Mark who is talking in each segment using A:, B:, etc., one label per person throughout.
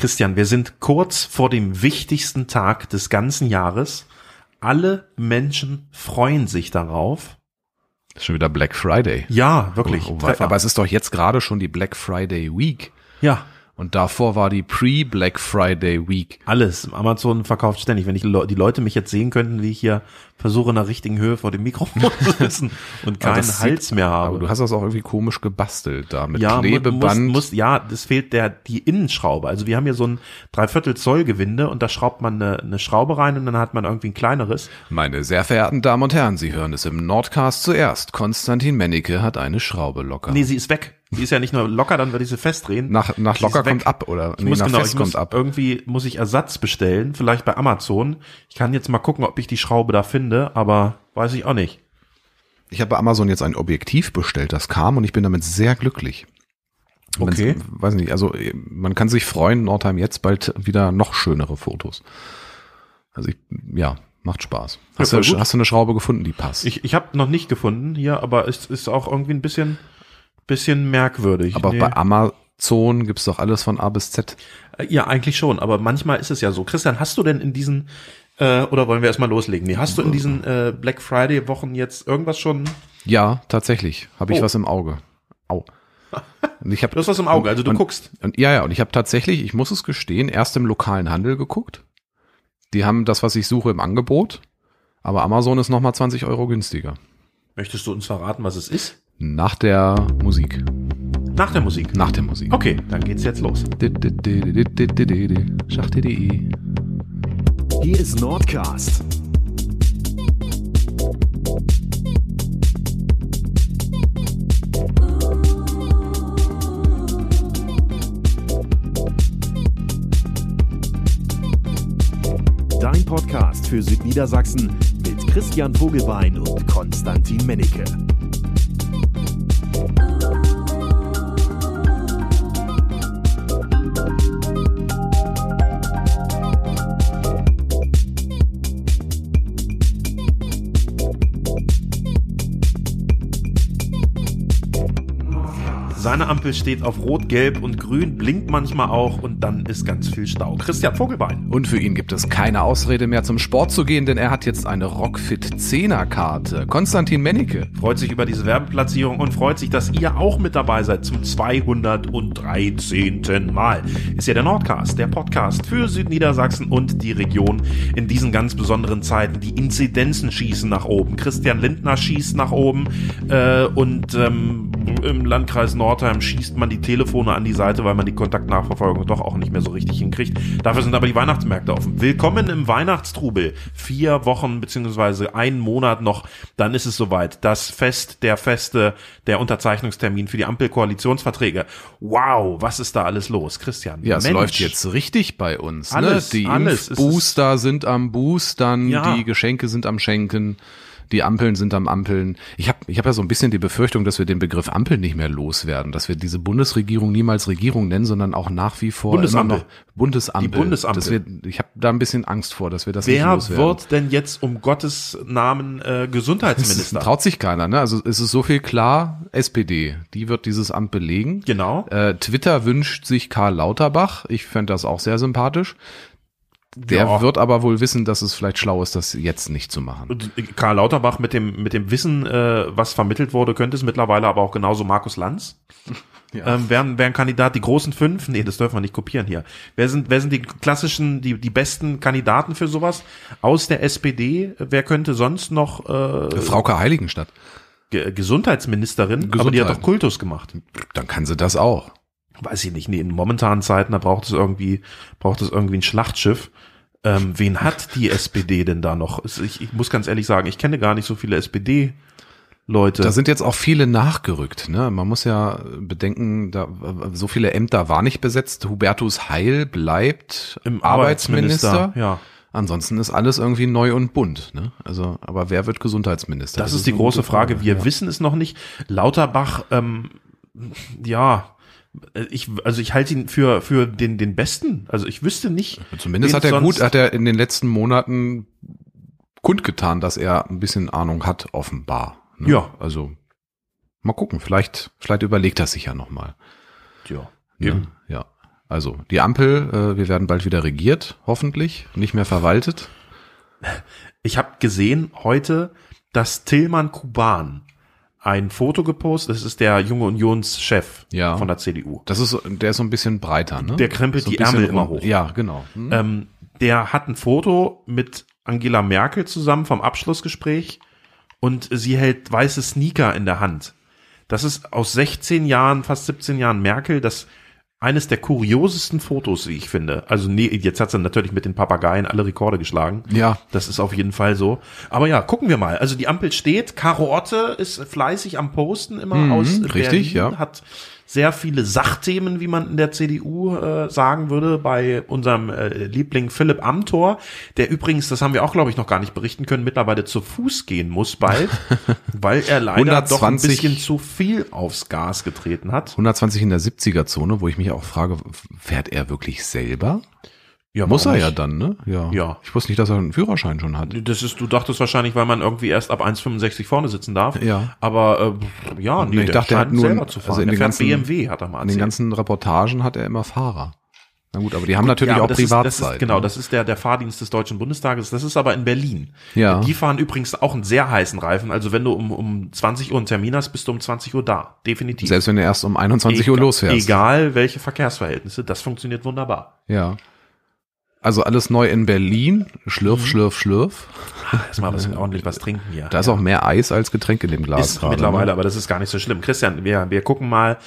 A: Christian, wir sind kurz vor dem wichtigsten Tag des ganzen Jahres. Alle Menschen freuen sich darauf.
B: Ist schon wieder Black Friday.
A: Ja, wirklich.
B: Oh, oh, aber es ist doch jetzt gerade schon die Black Friday Week.
A: Ja,
B: Und davor war die Pre-Black Friday Week.
A: alles. Amazon verkauft ständig. Wenn ich Le die Leute mich jetzt sehen könnten, wie ich hier versuche, in der richtigen Höhe vor dem Mikrofon zu sitzen und
B: Aber
A: keinen Hals
B: sieht-
A: mehr
B: Aber
A: habe.
B: du hast das auch irgendwie komisch gebastelt da mit
A: ja,
B: Klebeband.
A: Muss, muss, ja, das fehlt der, die Innenschraube. Also wir haben hier so ein Dreiviertel Zoll Gewinde und da schraubt man eine, eine Schraube rein und dann hat man irgendwie ein kleineres.
B: Meine sehr verehrten Damen und Herren, Sie hören es im Nordcast zuerst. Konstantin Mennecke hat eine Schraube locker.
A: Nee, sie ist weg. Die ist ja nicht nur locker, dann würde ich sie festdrehen.
B: nach nach locker kommt ab oder
A: Ich muss
B: nach
A: genau,
B: fest kommt ab.
A: irgendwie muss ich Ersatz bestellen, vielleicht bei Amazon. Ich kann jetzt mal gucken, ob ich die Schraube da finde, aber weiß ich auch nicht.
B: Ich habe bei Amazon jetzt ein Objektiv bestellt, das kam und ich bin damit sehr glücklich. Wenn's-
A: Okay.
B: Weiß nicht, also äh, man kann sich freuen, Nordheim jetzt bald wieder noch schönere Fotos. Also ich, ja, macht Spaß. Hast,
A: voll
B: du, hast du eine Schraube gefunden, die passt?
A: Ich, ich habe noch nicht gefunden hier, aber es ist auch irgendwie ein bisschen, bisschen merkwürdig.
B: Aber
A: Nee.
B: bei Amazon gibt's doch alles von A bis Z.
A: Äh, Ja, eigentlich schon, aber manchmal ist es ja so. Christian, hast du denn in diesen, äh, oder wollen wir erstmal loslegen? Nee, hast du in diesen äh, Black Friday Wochen jetzt irgendwas schon?
B: Ja, tatsächlich. Habe ich
A: Oh.
B: was im Auge. Au. Und ich hab,
A: Du hast was im Auge, also du
B: und,
A: guckst.
B: Und, ja, ja, und ich habe tatsächlich, ich muss es gestehen, erst im lokalen Handel geguckt. Die haben das, was ich suche, im Angebot. Aber Amazon ist nochmal 20 Euro günstiger.
A: Möchtest du uns verraten, was es ist?
B: Nach der Musik.
A: Nach der Musik.
B: Nach der Musik.
A: Okay, dann geht's jetzt los.
B: Schach.de.
C: Hier ist Nordcast. Dein Podcast für Südniedersachsen mit Christian Vogelbein und Konstantin Mennecke.
A: Ampel steht auf Rot, Gelb und Grün, blinkt manchmal auch und dann ist ganz viel Stau. Christian Vogelbein.
B: Und für ihn gibt es keine Ausrede mehr zum Sport zu gehen, denn er hat jetzt eine Rockfit 10er Karte. Konstantin Mennecke.
A: freut sich über diese Werbeplatzierung und freut sich, dass ihr auch mit dabei seid zum 213. Mal. Ist ja der Nordcast, der Podcast für Südniedersachsen und die Region in diesen ganz besonderen Zeiten. Die Inzidenzen schießen nach oben. Christian Lindner schießt nach oben äh, und ähm, im Landkreis Nordheim schießt man die Telefone an die Seite, weil man die Kontaktnachverfolgung doch auch nicht mehr so richtig hinkriegt. Dafür sind aber die Weihnachtsmärkte offen. Willkommen im Weihnachtstrubel. Vier Wochen beziehungsweise einen Monat noch, dann ist es soweit. Das Fest der Feste, der Unterzeichnungstermin für die Ampelkoalitionsverträge. Wow, was ist da alles los, Christian?
B: Ja, es
A: Mensch.
B: läuft jetzt richtig bei uns.
A: Alles,
B: ne? Die
A: alles.
B: Impfbooster sind am Boostern,
A: Ja.
B: die Geschenke sind am Schenken, die Ampeln sind am Ampeln. Ich habe ich hab ja so ein bisschen die Befürchtung, dass wir den Begriff Ampel nicht mehr loswerden, dass wir diese Bundesregierung niemals Regierung nennen, sondern auch nach wie vor
A: Bundesampel.
B: immer noch Bundesampel.
A: Die Bundesampel.
B: Dass wir, ich habe da ein bisschen Angst vor, dass wir das nicht
A: Wer
B: loswerden.
A: wird denn jetzt um Gottes Namen äh,
B: Es
A: Gesundheitsminister?
B: traut sich keiner, ne? Also es ist so viel klar, SPD, die wird dieses Amt belegen.
A: Genau.
B: Äh, Twitter wünscht sich Karl Lauterbach. Ich fände das auch sehr sympathisch. Der
A: Ja.
B: wird aber wohl wissen, dass es vielleicht schlau ist, das jetzt nicht zu machen.
A: Und Karl Lauterbach mit dem, mit dem Wissen, äh, was vermittelt wurde, könnte es mittlerweile aber auch genauso Markus Lanz.
B: Ja.
A: Ähm, wer, wer ein Kandidat, die großen fünf, nee, das dürfen wir nicht kopieren hier. Wer sind, wer sind die klassischen, die, die besten Kandidaten für sowas? Aus der SPD, wer könnte sonst noch äh,
B: Frauke Heiligenstadt.
A: Ge Gesundheitsministerin? Aber die hat
B: Gesundheit.
A: doch Kultus gemacht.
B: Dann kann sie das auch.
A: Weiß ich nicht, nee, in momentanen Zeiten, da braucht es irgendwie, braucht es irgendwie ein Schlachtschiff. Ähm, wen hat die SPD denn da noch? Ich, ich muss ganz ehrlich sagen, ich kenne gar nicht so viele SPD-Leute.
B: Da sind jetzt auch viele nachgerückt. Ne? Man muss ja bedenken, da, so viele Ämter war nicht besetzt. Hubertus Heil bleibt
A: im
B: Arbeitsminister.
A: Arbeitsminister. Ja,
B: Ansonsten ist alles irgendwie neu und bunt. Ne? Also, aber wer wird Gesundheitsminister?
A: das, ist die
B: eine
A: große
B: gute
A: Frage. Wir
B: ja.
A: wissen es noch nicht. Lauterbach, ähm, ja, ich, also ich halte ihn für für den den besten. Also ich wüsste nicht.
B: Zumindest hat er gut, hat er in den letzten Monaten kundgetan, dass er ein bisschen Ahnung hat, offenbar. ne?
A: Ja.
B: Also mal gucken, vielleicht, vielleicht überlegt er sich ja nochmal.
A: Ja,
B: Ja,
A: eben.
B: ja. Also die Ampel, äh, wir werden bald wieder regiert, hoffentlich, nicht mehr verwaltet.
A: Ich habe gesehen heute, dass Tillmann Kuban ein Foto gepostet, das ist der junge Unionschef
B: Ja.
A: von der CDU.
B: Das ist, der ist so ein bisschen breiter, ne?
A: Der krempelt
B: so
A: die Ärmel immer hoch.
B: Ja, genau. Hm.
A: Ähm, der hat ein Foto mit Angela Merkel zusammen vom Abschlussgespräch und sie hält weiße Sneaker in der Hand. Das ist aus 16 Jahren, fast 17 Jahren Merkel, das eines der kuriosesten Fotos, wie ich finde. Also nee, jetzt hat sie natürlich mit den Papageien alle Rekorde geschlagen.
B: Ja.
A: Das ist auf jeden Fall so. Aber ja, gucken wir mal. Also die Ampel steht. Caro Otte ist fleißig am Posten immer
B: Mhm,
A: aus
B: richtig,
A: Berlin,
B: ja.
A: Hat sehr viele Sachthemen, wie man in der CDU äh, sagen würde, bei unserem äh, Liebling Philipp Amthor, der übrigens, das haben wir auch, glaube ich, noch gar nicht berichten können, mittlerweile zu Fuß gehen muss bald, weil er leider doch ein
B: 120
A: bisschen zu viel aufs Gas getreten hat.
B: 120 in der 70er-Zone, wo ich mich auch frage, fährt er wirklich selber?
A: Ja,
B: Muss er
A: warum
B: ja
A: nicht?
B: dann, ne? Ja.
A: Ja.
B: Ich wusste nicht, dass er einen Führerschein schon hat.
A: Das ist, du dachtest wahrscheinlich, weil man irgendwie erst ab 1,65 vorne sitzen darf.
B: Ja.
A: Aber äh, ja, nee,
B: ich
A: der
B: dachte, er hat nur-
A: selber zu fahren.
B: also in
A: er
B: den
A: fährt
B: ganzen-
A: BMW, hat er mal
B: An den
A: erzählt.
B: ganzen Reportagen hat er immer Fahrer. Na gut, aber die haben natürlich
A: Ja,
B: auch
A: das ist,
B: Privatzeit.
A: das ist, genau,
B: ne?
A: das ist der, der Fahrdienst des Deutschen Bundestages. Das ist aber in Berlin.
B: Ja.
A: Die fahren übrigens auch einen sehr heißen Reifen. Also wenn du um, um 20 Uhr einen Termin hast, bist du um 20 Uhr da. Definitiv.
B: Selbst wenn du erst um 21 Uhr
A: Egal-
B: losfährst.
A: Egal welche Verkehrsverhältnisse, das funktioniert wunderbar.
B: Ja. Also alles neu in Berlin.
A: Mhm.
B: Schlürf, schlürf, schlürf.
A: Erstmal was, ordentlich was trinken hier.
B: Da ist auch mehr Eis als Getränk in dem Glas
A: ist
B: gerade.
A: mittlerweile,
B: Ne?
A: aber das ist gar nicht so schlimm. Christian, wir, wir gucken mal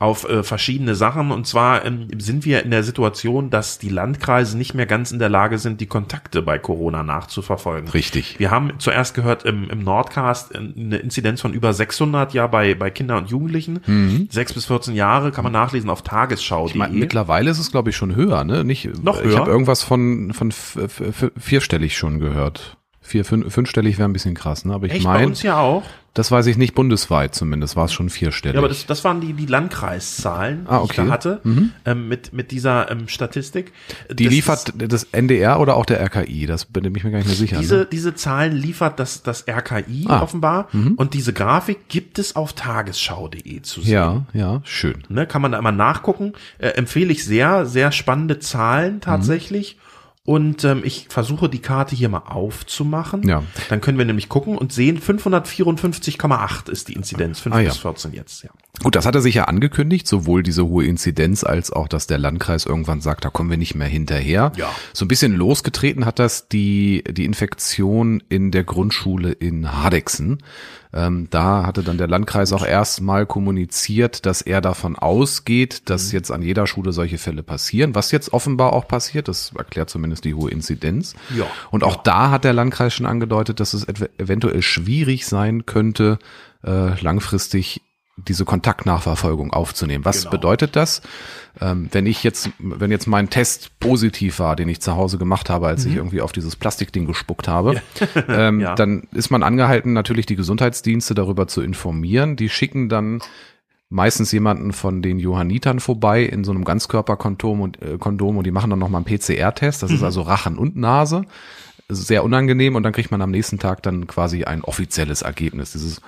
A: auf äh, verschiedene Sachen und zwar ähm, sind wir in der Situation, dass die Landkreise nicht mehr ganz in der Lage sind, die Kontakte bei Corona nachzuverfolgen.
B: Richtig.
A: Wir haben zuerst gehört im, im Nordcast äh, eine Inzidenz von über 600 ja bei, bei Kindern und Jugendlichen. Sechs bis 14 Jahre kann man nachlesen auf tagesschau.de.
B: Ich meine, mittlerweile ist es, glaube ich, schon höher, ne? Nicht,
A: Noch
B: Ich
A: höher?
B: habe irgendwas von, von vierstellig schon gehört. Vier, fünf, fünfstellig wäre ein bisschen krass, ne? Aber ich
A: Echt bei
B: meine,
A: uns ja auch.
B: das weiß ich nicht bundesweit zumindest, war es schon vierstellig.
A: Ja, aber das, das waren die, die Landkreiszahlen,
B: Ah,
A: die ich
B: okay.
A: da hatte, ähm, mit, mit dieser ähm, Statistik.
B: die
A: Das
B: liefert
A: ist-
B: das NDR oder auch der RKI? Das bin ich mir gar nicht mehr sicher.
A: Diese,
B: ne?
A: diese Zahlen liefert das, das RKI
B: Ah.
A: offenbar und diese Grafik gibt es auf tagesschau.de zu sehen.
B: Ja, ja, schön.
A: Ne, kann man da immer nachgucken. Äh, empfehle ich sehr, sehr spannende Zahlen tatsächlich. Und ähm, ich versuche die Karte hier mal aufzumachen.
B: Ja.
A: Dann können wir nämlich gucken und sehen, 554,8 ist die Inzidenz, 5
B: Ah, ja.
A: bis 14 jetzt. Ja.
B: Gut, das hat er sich ja angekündigt, sowohl diese hohe Inzidenz als auch, dass der Landkreis irgendwann sagt, da kommen wir nicht mehr hinterher.
A: Ja.
B: So ein bisschen losgetreten hat das die, die Infektion in der Grundschule in Hardexen. Ähm, da hatte dann der Landkreis auch erstmal kommuniziert, dass er davon ausgeht, dass
A: Mhm.
B: jetzt an jeder Schule solche Fälle passieren, was jetzt offenbar auch passiert. Das erklärt zumindest die hohe Inzidenz.
A: Ja.
B: Und auch da hat der Landkreis schon angedeutet, dass es ev- eventuell schwierig sein könnte, äh, langfristig diese Kontaktnachverfolgung aufzunehmen. Was
A: Genau.
B: bedeutet das? Ähm, wenn ich jetzt, wenn jetzt mein Test positiv war, den ich zu Hause gemacht habe, als ich irgendwie auf dieses Plastikding gespuckt habe, ähm,
A: Mhm. Ja.
B: dann ist man angehalten, natürlich die Gesundheitsdienste darüber zu informieren. Die schicken dann meistens jemanden von den Johannitern vorbei in so einem Ganzkörperkondom und, äh, Kondom und die machen dann nochmal einen PCR-Test.
A: Mhm.
B: Das ist also Rachen und Nase. Sehr unangenehm und dann kriegt man am nächsten Tag dann quasi ein offizielles Ergebnis. Dieses,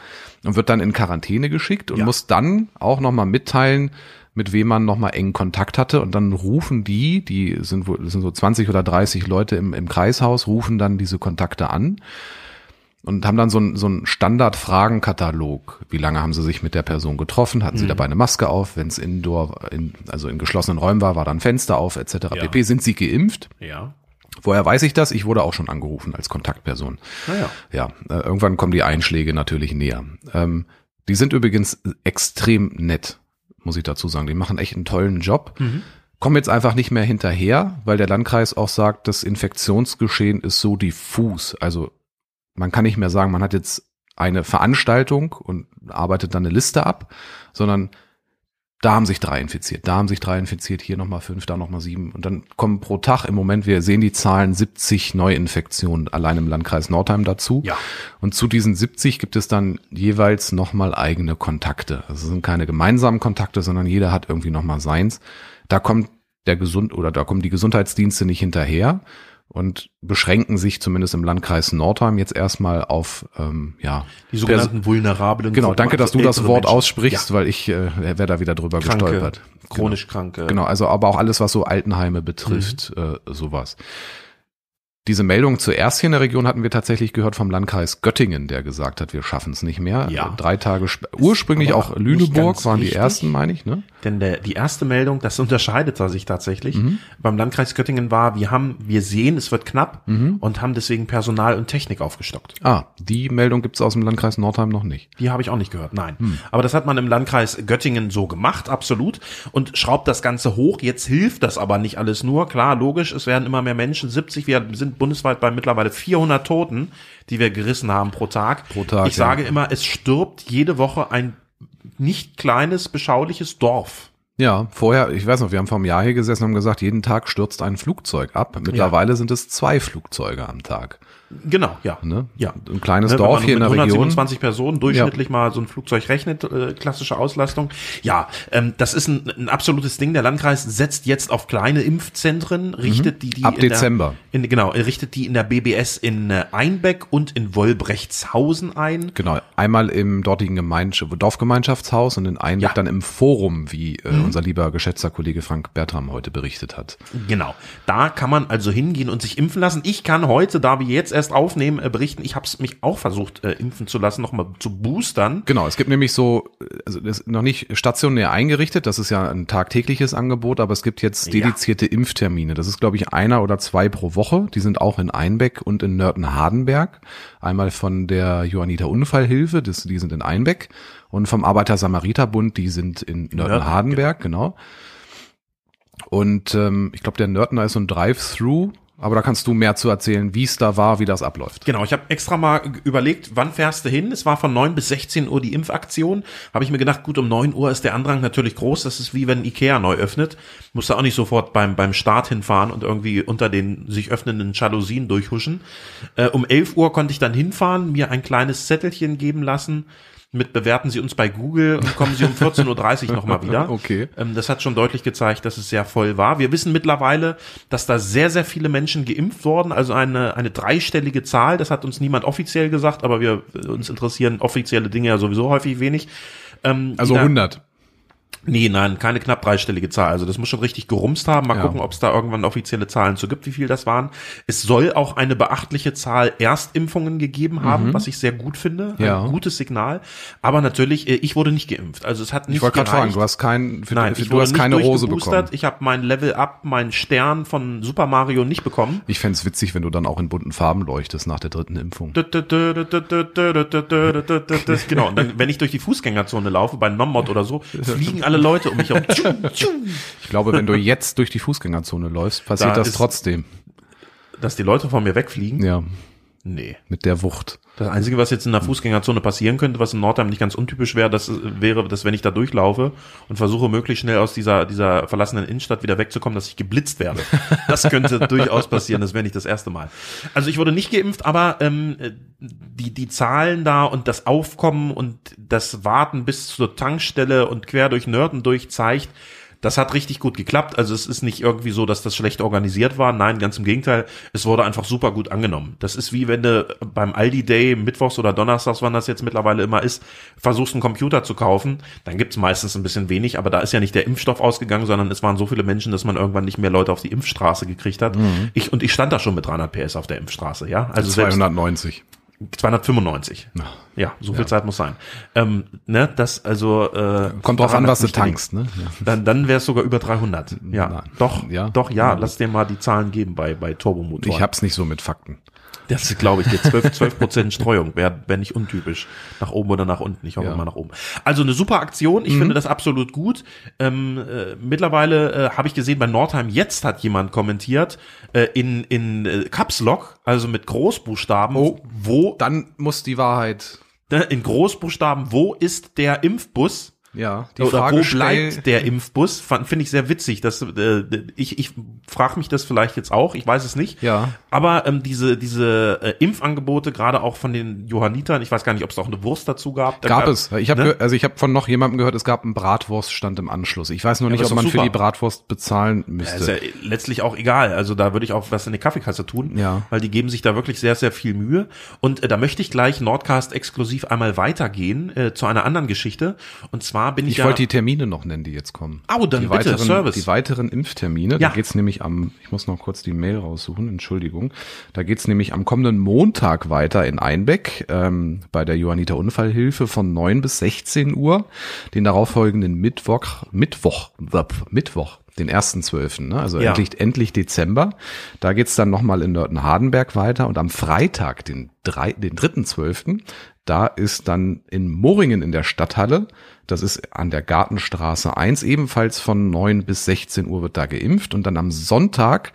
B: und wird dann in Quarantäne geschickt und
A: Ja.
B: muss dann auch nochmal mitteilen, mit wem man nochmal engen Kontakt hatte. Und dann rufen die, die sind sind so 20 oder 30 Leute im, im Kreishaus, rufen dann diese Kontakte an und haben dann so einen so einen Standard-Fragenkatalog. Wie lange haben sie sich mit der Person getroffen? Hatten sie dabei eine Maske auf? Wenn es indoor, in, also in geschlossenen Räumen war, war dann Fenster auf, etc.
A: Ja.
B: pp. Sind sie geimpft?
A: Ja.
B: Woher weiß ich das? Ich wurde auch schon angerufen als Kontaktperson.
A: Naja.
B: Ja, äh, irgendwann kommen die Einschläge natürlich näher. Ähm, die sind übrigens extrem nett, muss ich dazu sagen. Die machen echt einen tollen Job. Kommen jetzt einfach nicht mehr hinterher, weil der Landkreis auch sagt, das Infektionsgeschehen ist so diffus. Also man kann nicht mehr sagen, man hat jetzt eine Veranstaltung und arbeitet dann eine Liste ab, sondern da haben sich drei infiziert, da haben sich drei infiziert, hier nochmal fünf, da nochmal sieben. Und dann kommen pro Tag im Moment, wir sehen die Zahlen, 70 Neuinfektionen allein im Landkreis Nordheim dazu.
A: Ja.
B: Und zu diesen 70 gibt es dann jeweils nochmal eigene Kontakte. Also es sind keine gemeinsamen Kontakte, sondern jeder hat irgendwie nochmal seins. Da kommt der Gesund oder da kommen die Gesundheitsdienste nicht hinterher. Und beschränken sich zumindest im Landkreis Nordheim jetzt erstmal auf ähm, ja
A: Die sogenannten vulnerablen
B: Genau, danke, dass du das Wort
A: Menschen.
B: aussprichst, weil ich äh, wäre da wieder drüber
A: Ja, kranke,
B: gestolpert.
A: chronisch kranke.
B: Genau, also aber auch alles, was so Altenheime betrifft, äh, sowas. Diese Meldung zuerst hier in der Region hatten wir tatsächlich gehört vom Landkreis Göttingen, der gesagt hat, wir schaffen es nicht mehr.
A: Ja.
B: Äh, Drei Tage sp- ursprünglich auch Lüneburg waren die
A: richtig.
B: ersten, meine ich, ne?
A: Denn der, die erste Meldung, das unterscheidet sich tatsächlich.
B: Mhm.
A: Beim Landkreis Göttingen war, wir haben, wir sehen, es wird knapp
B: Mhm.
A: und haben deswegen Personal und Technik aufgestockt.
B: Ah, die Meldung gibt's aus dem Landkreis Nordheim noch nicht.
A: Die habe ich auch nicht gehört, nein.
B: Hm.
A: Aber das hat man im Landkreis Göttingen so gemacht, absolut. Und schraubt das Ganze hoch. Jetzt hilft das aber nicht alles nur. Klar, logisch, es werden immer mehr Menschen. 70, wir sind bundesweit bei mittlerweile 400 Toten, die wir gerissen haben pro Tag.
B: Pro Tag,
A: Ich sage
B: ja.
A: immer, es stirbt jede Woche ein nicht kleines, beschauliches Dorf.
B: Ja, vorher, ich weiß noch, wir haben vor einem Jahr hier gesessen und haben gesagt, jeden Tag stürzt ein Flugzeug ab. Mittlerweile sind es zwei Flugzeuge am Tag.
A: Genau, ja.
B: Ne?
A: Ja.
B: Ein kleines
A: Ne,
B: Dorf hier in der Region.
A: 127 Personen durchschnittlich mal so ein Flugzeug rechnet, äh, klassische Auslastung. Ja, ähm, das ist ein, ein absolutes Ding. Der Landkreis setzt jetzt auf kleine Impfzentren, richtet die, die
B: Mhm. Ab
A: in
B: Dezember.
A: Der, in, genau, richtet die in der BBS in äh, Einbeck und in Wolbrechtshausen ein.
B: Genau, einmal im dortigen Gemeinschaft, Dorfgemeinschaftshaus und in Einbeck
A: Ja. Mhm.
B: dann im Forum, wie äh, unser lieber geschätzter Kollege Frank Bertram heute berichtet hat.
A: Genau. Da kann man also hingehen und sich impfen lassen. Ich kann heute, da wir jetzt erst aufnehmen, äh, berichten, ich habe es mich auch versucht, äh, impfen zu lassen, nochmal zu boostern.
B: Genau, es gibt nämlich so, also das ist noch nicht stationär eingerichtet, das ist ja ein tagtägliches Angebot, aber es gibt jetzt
A: Ja.
B: dedizierte Impftermine. Das ist, glaube ich, einer oder zwei pro Woche. Die sind auch in Einbeck und in Nörten-Hardenberg. Einmal von der Johanniter Unfallhilfe, das, die sind in Einbeck. Und vom Arbeiter-Samariter-Bund, die sind in Nörten-Hardenberg, genau. Und ähm, ich glaube, der Nörtner ist so ein Drive-Thru, aber da kannst du mehr zu erzählen, wie es da war, wie das abläuft.
A: Genau, ich habe extra mal überlegt, wann fährst du hin? Es war von 9 bis 16 Uhr die Impfaktion. Habe ich mir gedacht, gut, um 9 Uhr ist der Andrang natürlich groß. Das ist wie wenn Ikea neu öffnet. Musst du auch nicht sofort beim, beim Start hinfahren und irgendwie unter den sich öffnenden Jalousien durchhuschen. Äh, um 11 Uhr konnte ich dann hinfahren, mir ein kleines Zettelchen geben lassen. Mit bewerten Sie uns bei Google und kommen Sie um 14.30 Uhr nochmal wieder.
B: Okay.
A: Ähm, das hat schon deutlich gezeigt, dass es sehr voll war. Wir wissen mittlerweile, dass da sehr, sehr viele Menschen geimpft wurden, also eine, eine dreistellige Zahl. Das hat uns niemand offiziell gesagt, aber wir uns interessieren offizielle Dinge ja sowieso häufig wenig. Ähm,
B: Also
A: die da-
B: 100.
A: Nee, nein, keine knapp dreistellige Zahl. Also das muss schon richtig gerumst haben. Mal
B: Ja.
A: gucken, ob es da irgendwann offizielle Zahlen zu gibt, wie viel das waren. Es soll auch eine beachtliche Zahl Erstimpfungen gegeben haben, was ich sehr gut finde.
B: Mhm. Ja.
A: Ein gutes Signal. Aber natürlich, äh, ich wurde nicht geimpft. Also es hat nicht
B: Ich wollte gerade fragen, du hast kein, für,
A: Nein,
B: für, du hast keine Rose bekommen.
A: Ich habe mein Level Up, meinen Stern von Super Mario nicht bekommen.
B: Ich fänd's witzig, wenn du dann auch in bunten Farben leuchtest nach der dritten Impfung.
A: Genau, und dann, wenn ich durch die Fußgängerzone laufe, bei Nommod oder so, fliegen alle Leute um mich herum.
B: Ich glaube, wenn du jetzt durch die Fußgängerzone läufst, passiert
A: Da
B: das trotzdem.
A: Dass die Leute von mir wegfliegen?
B: Ja,
A: Nee.
B: mit der Wucht.
A: Das Einzige, was jetzt in der Fußgängerzone passieren könnte, was in Nordheim nicht ganz untypisch wäre, das wäre, dass wenn ich da durchlaufe und versuche, möglichst schnell aus dieser, dieser verlassenen Innenstadt wieder wegzukommen, dass ich geblitzt werde. Das könnte durchaus passieren, das wäre nicht das erste Mal. Also ich wurde nicht geimpft, aber ähm, äh, die, die Zahlen da und das Aufkommen und das Warten bis zur Tankstelle und quer durch Nörden durch zeigt, das hat richtig gut geklappt. Also es ist nicht irgendwie so, dass das schlecht organisiert war. Nein, ganz im Gegenteil. Es wurde einfach super gut angenommen. Das ist wie wenn du beim Aldi Day mittwochs oder donnerstags, wann das jetzt mittlerweile immer ist, versuchst einen Computer zu kaufen. Dann gibt's meistens ein bisschen wenig, aber da ist ja nicht der Impfstoff ausgegangen, sondern es waren so viele Menschen, dass man irgendwann nicht mehr Leute auf die Impfstraße gekriegt hat. Ich, und ich stand da schon mit 300 PS auf der Impfstraße, ja. Also selbst
B: 290.
A: 295. Ja, so viel Zeit muss sein. Ähm, ne, das also äh,
B: Kommt drauf an, was du tankst, ne? Ja.
A: dann, dann wäre es sogar über 300. Ja,
B: Nein.
A: doch,
B: Ja?
A: doch, ja. Lass dir mal die Zahlen geben bei bei Turbomotoren.
B: Ich hab's nicht so mit Fakten.
A: Das ist, glaube ich, dir 12 12 Prozent Streuung wäre wär nicht untypisch nach oben oder nach unten. Ich hoffe
B: Ja.
A: mal nach oben. Also eine super Aktion. Ich finde das absolut gut. Ähm, äh, mittlerweile äh, habe ich gesehen bei Nordheim jetzt hat jemand kommentiert äh, in in äh, Caps Lock, also mit Großbuchstaben,
B: Oh.
A: wo
B: Dann muss die Wahrheit.
A: in Großbuchstaben, wo ist der Impfbus?
B: Ja, die
A: Oder
B: Frage
A: wo bleibt der Impfbus? Finde ich sehr witzig. Dass, äh, ich ich frage mich das vielleicht jetzt auch, ich weiß es nicht.
B: Ja.
A: Aber ähm, diese, diese äh, Impfangebote, gerade auch von den Johannitern, ich weiß gar nicht, ob es auch eine Wurst dazu gab. Da
B: Gab es. Ich habe
A: ne?
B: also ich habe von noch jemandem gehört, es gab einen Bratwurststand im Anschluss. Ich weiß nur nicht, ob man
A: doch
B: für
A: super.
B: die Bratwurst bezahlen
A: Ja, ist
B: müsste.
A: ja letztlich auch egal. Also da würde ich auch was in die Kaffeekasse tun,
B: Ja.
A: weil die geben sich da wirklich sehr, sehr viel Mühe. Und äh, da möchte ich gleich Nordcast exklusiv einmal weitergehen äh, zu einer anderen Geschichte. Und zwar bin ich,
B: Ich
A: ja
B: wollte die Termine noch nennen, die jetzt kommen.
A: Au, dann
B: die
A: bitte,
B: weiteren,
A: Service.
B: Die weiteren Impftermine,
A: Ja.
B: da geht's nämlich am, ich muss noch kurz die Mail raussuchen, Entschuldigung. Da geht's nämlich am kommenden Montag weiter in Einbeck ähm, bei der Johanniter Unfallhilfe von 9 bis 16 Uhr. Den darauffolgenden Mittwoch, Mittwoch, Mittwoch, den 1.12., ne? also
A: Ja.
B: endlich, endlich Dezember. Da geht's dann nochmal in Nörten-Hardenberg weiter und am Freitag, den, drei, den 3.12., da ist dann in Moringen in der Stadthalle, das ist an der Gartenstraße 1, ebenfalls von 9 bis 16 Uhr wird da geimpft. Und dann am Sonntag,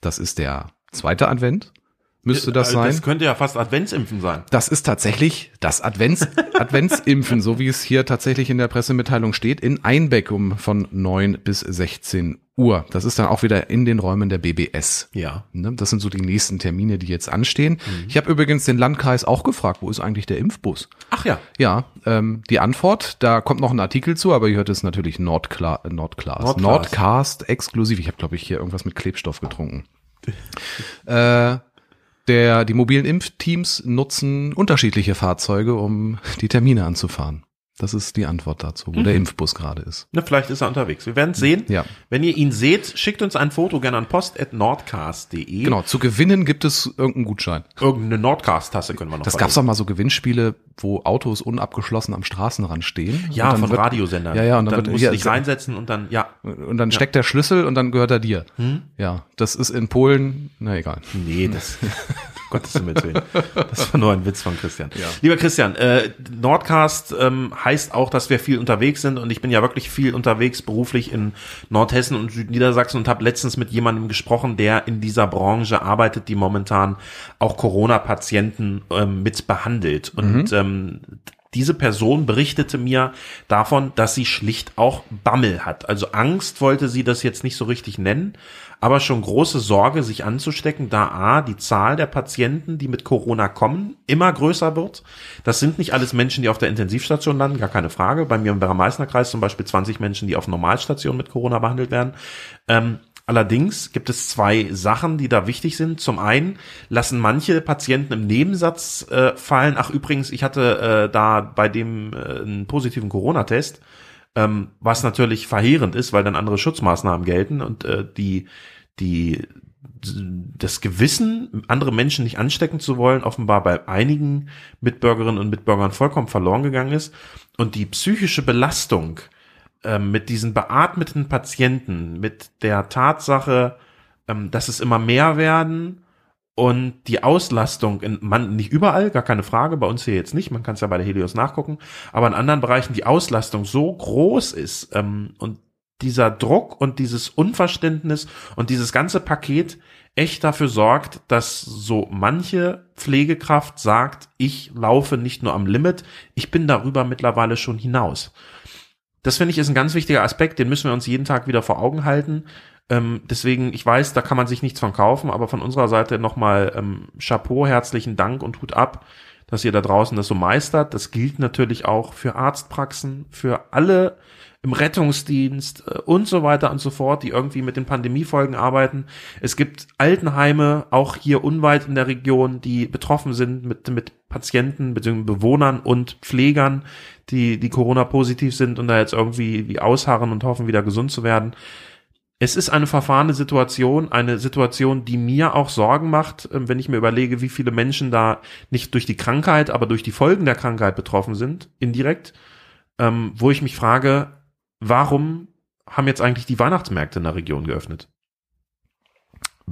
B: das ist der zweite Advent, müsste das
A: äh,
B: sein.
A: Das könnte ja fast Adventsimpfen sein.
B: Das ist tatsächlich das Advents, Adventsimpfen, so wie es hier tatsächlich in der Pressemitteilung steht, in Einbeck um von 9 bis 16 Uhr. Das ist dann auch wieder in den Räumen der BBS.
A: Ja.
B: Ne, Das sind so die nächsten Termine, die jetzt anstehen.
A: Mhm.
B: Ich habe übrigens den Landkreis auch gefragt, wo ist eigentlich der Impfbus?
A: Ach ja.
B: Ja, ähm, die Antwort, da kommt noch ein Artikel zu, aber ihr hört es natürlich Nordkla Nordclass.
A: Nordclass.
B: Nordcast exklusiv. Ich habe, glaube ich, hier irgendwas mit Klebstoff getrunken. äh, der, die mobilen Impfteams nutzen unterschiedliche Fahrzeuge, um die Termine anzufahren. Das ist die Antwort dazu, wo der Impfbus gerade ist.
A: Ne, vielleicht ist er unterwegs. Wir werden sehen.
B: Ja.
A: Wenn ihr ihn seht, schickt uns ein Foto gerne an post.nordcast.de.
B: Genau, zu gewinnen gibt es irgendeinen Gutschein.
A: Irgendeine Nordcast-Tasse können wir noch
B: Das gab's doch mal so Gewinnspiele, wo Autos unabgeschlossen am Straßenrand stehen.
A: Ja,
B: dann
A: von
B: wird-
A: Radiosendern.
B: Ja, ja, und
A: und
B: dann,
A: dann,
B: wird
A: musst dich reinsetzen und dann, ja.
B: Und dann steckt der Schlüssel und dann gehört er dir.
A: Hm?
B: Ja, das ist in Polen, na egal.
A: Nee, das, Gottes Himmels Willen. Das war nur ein Witz von Christian. Lieber Christian, äh, Nordcast ähm, heißt auch, dass wir viel unterwegs sind und ich bin ja wirklich viel unterwegs beruflich in Nordhessen und Südniedersachsen und habe letztens mit jemandem gesprochen, der in dieser Branche arbeitet, die momentan auch Corona-Patienten ähm, mit behandelt. Und ähm, diese Person berichtete mir davon, dass sie schlicht auch Bammel hat. Also Angst wollte sie das jetzt nicht so richtig nennen, aber schon große Sorge, sich anzustecken, da A, die Zahl der Patienten, die mit Corona kommen, immer größer wird. Das sind nicht alles Menschen, die auf der Intensivstation landen, gar keine Frage. Bei mir im Werra-Meißner-Kreis zum Beispiel 20 Menschen, die auf Normalstation mit Corona behandelt werden. Ähm, Allerdings gibt es zwei Sachen, die da wichtig sind. Zum einen lassen manche Patienten im Nebensatz äh, fallen. Ach übrigens, ich hatte äh, da bei dem äh, einen positiven Corona-Test, ähm, was natürlich verheerend ist, weil dann andere Schutzmaßnahmen gelten und äh, die die das Gewissen, andere Menschen nicht anstecken zu wollen, offenbar bei einigen Mitbürgerinnen und Mitbürgern vollkommen verloren gegangen ist. Und die psychische Belastung ähm, mit diesen beatmeten Patienten, mit der Tatsache, ähm, dass es immer mehr werden und die Auslastung in man nicht überall, gar keine Frage, bei uns hier jetzt nicht, man kann es ja bei der Helios nachgucken, aber in anderen Bereichen die Auslastung so groß ist ähm, und dieser Druck und dieses Unverständnis und dieses ganze Paket echt dafür sorgt, dass so manche Pflegekraft sagt, ich laufe nicht nur am Limit, ich bin darüber mittlerweile schon hinaus. Das finde ich ist ein ganz wichtiger Aspekt, den müssen wir uns jeden Tag wieder vor Augen halten. Ähm, deswegen, ich weiß, da kann man sich nichts von kaufen, aber von unserer Seite nochmal ähm, Chapeau, herzlichen Dank und Hut ab, dass ihr da draußen das so meistert. Das gilt natürlich auch für Arztpraxen, für alle im Rettungsdienst äh, und so weiter und so fort, die irgendwie mit den Pandemiefolgen arbeiten. Es gibt Altenheime, auch hier unweit in der Region, die betroffen sind mit, mit Patienten bzw. Bewohnern und Pflegern, die, die Corona-positiv sind und da jetzt irgendwie wie ausharren und hoffen, wieder gesund zu werden. Es ist eine verfahrene Situation, eine Situation, die mir auch Sorgen macht, äh, wenn ich mir überlege, wie viele Menschen da nicht durch die Krankheit, aber durch die Folgen der Krankheit betroffen sind, indirekt, ähm, wo ich mich frage, warum haben jetzt eigentlich die Weihnachtsmärkte in der Region geöffnet?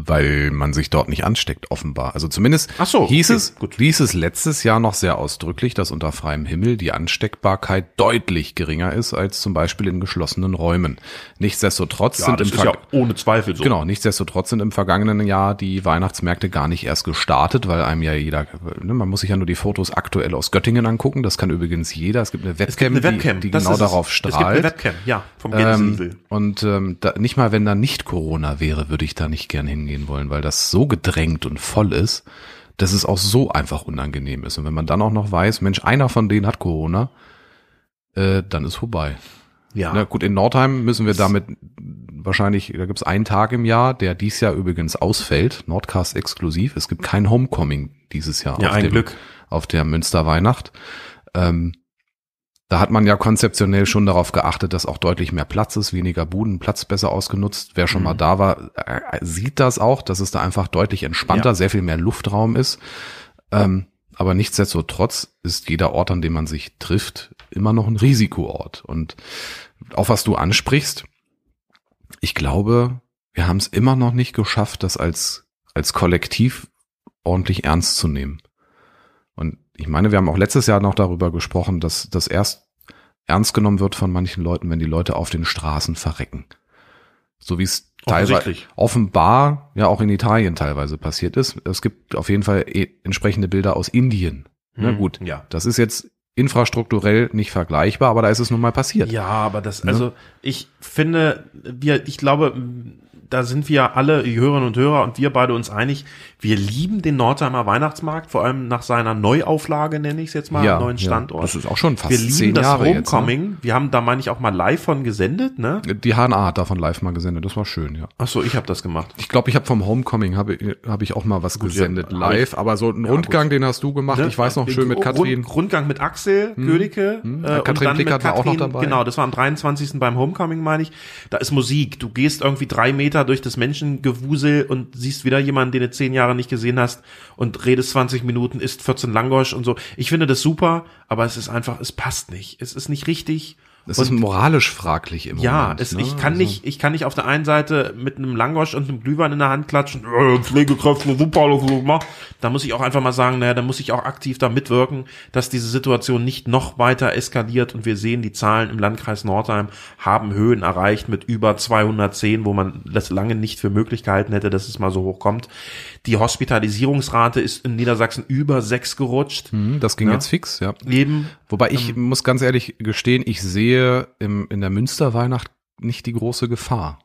B: Weil man sich dort nicht ansteckt, offenbar. Also zumindest
A: Ach so,
B: hieß,
A: okay,
B: es,
A: gut.
B: hieß es letztes Jahr noch sehr ausdrücklich, dass unter freiem Himmel die Ansteckbarkeit deutlich geringer ist als zum Beispiel in geschlossenen Räumen. Nichtsdestotrotz
A: Ja,
B: sind im Ver
A: ja ohne Zweifel so.
B: Genau, nichtsdestotrotz sind im vergangenen Jahr die Weihnachtsmärkte gar nicht erst gestartet, weil einem ja jeder, ne, man muss sich ja nur die Fotos aktuell aus Göttingen angucken, das kann übrigens jeder. Es gibt eine
A: Es gibt
B: Webcam,
A: eine Webcam,
B: die, die genau darauf
A: Es gibt
B: strahlt.
A: eine Webcam, ja, vom.
B: Ähm, und ähm, da, nicht mal, wenn da nicht Corona wäre, würde ich da nicht gern hingehen wollen, weil das so gedrängt und voll ist, dass es auch so einfach unangenehm ist. Und wenn man dann auch noch weiß, Mensch, einer von denen hat Corona, äh, dann ist vorbei.
A: ja.
B: Na gut, in Nordheim müssen wir damit wahrscheinlich, da gibt es einen Tag im Jahr, der dies Jahr übrigens ausfällt, Nordcast exklusiv. Es gibt kein Homecoming dieses Jahr
A: Ja,
B: auf,
A: ein
B: dem,
A: Glück.
B: auf der Münsterweihnacht. Ähm, da hat man ja konzeptionell schon darauf geachtet, dass auch deutlich mehr Platz ist, weniger Buden, Platz besser ausgenutzt. Wer schon mal
A: Mhm.
B: da war, äh, sieht das auch, dass es da einfach deutlich entspannter,
A: Ja.
B: sehr viel mehr Luftraum ist. Ähm, aber nichtsdestotrotz ist jeder Ort, an dem man sich trifft, immer noch ein Risikoort. Und auch was du ansprichst, ich glaube, wir haben es immer noch nicht geschafft, das als, als Kollektiv ordentlich ernst zu nehmen. Und ich meine, wir haben auch letztes Jahr noch darüber gesprochen, dass das erst ernst genommen wird von manchen Leuten, wenn die Leute auf den Straßen verrecken. So wie es teilweise offenbar ja auch in Italien teilweise passiert ist. Es gibt auf jeden Fall eh entsprechende Bilder aus Indien. Na
A: Mhm,
B: gut,
A: ja.
B: das ist jetzt infrastrukturell nicht vergleichbar, aber da ist es nun mal passiert.
A: Ja, aber das,
B: Ne?
A: also ich finde, wir, ich glaube, da sind wir alle, die Hörerinnen und Hörer und wir beide uns einig, wir lieben den Nordheimer Weihnachtsmarkt, vor allem nach seiner Neuauflage, nenne ich es jetzt mal,
B: Ja,
A: neuen
B: ja.
A: Standort.
B: Das ist auch schon fast
A: wir lieben
B: zehn
A: das
B: Jahre jetzt, ne?
A: Homecoming. Wir haben da, meine ich, auch mal live von gesendet, ne?
B: Die HNA hat davon live mal gesendet, das war schön, ja.
A: Ach so, ich habe das gemacht.
B: Ich glaube, ich habe vom Homecoming habe hab ich auch mal was
A: Gut,
B: gesendet
A: ja,
B: live, aber so einen Rundgang, den hast du gemacht.
A: Ne?
B: Ich weiß noch schön mit Katrin.
A: Rundgang mit Axel, Königke.
B: hm.
A: Äh,
B: Katrin Plickert war auch noch dabei.
A: Genau, das war am 23. beim Homecoming, meine ich. Da ist Musik. Du gehst irgendwie drei Meter durch das Menschengewusel und siehst wieder jemanden, den du zehn Jahre nicht gesehen hast und redest 20 Minuten, isst 14 Langosch und so. Ich finde das super, aber es ist einfach, es passt nicht. Es ist nicht richtig.
B: Das
A: und
B: ist moralisch fraglich im
A: ja,
B: Moment.
A: es,
B: ne?
A: ich kann
B: Also-
A: nicht, ich kann nicht auf der einen Seite mit einem Langosch und einem Glühwein in der Hand klatschen, äh, Pflegekräfte, super, gemacht. Da muss ich auch einfach mal sagen, naja, da muss ich auch aktiv da mitwirken, dass diese Situation nicht noch weiter eskaliert und wir sehen, die Zahlen im Landkreis Nordheim haben Höhen erreicht mit über 210, wo man das lange nicht für möglich gehalten hätte, dass es mal so hoch kommt. Die Hospitalisierungsrate ist in Niedersachsen über sechs gerutscht.
B: Hm, Das ging
A: Ja.
B: jetzt fix, ja.
A: Eben,
B: Wobei ich
A: Ähm.
B: muss ganz ehrlich gestehen, ich sehe im, in der Münsterweihnacht nicht die große Gefahr.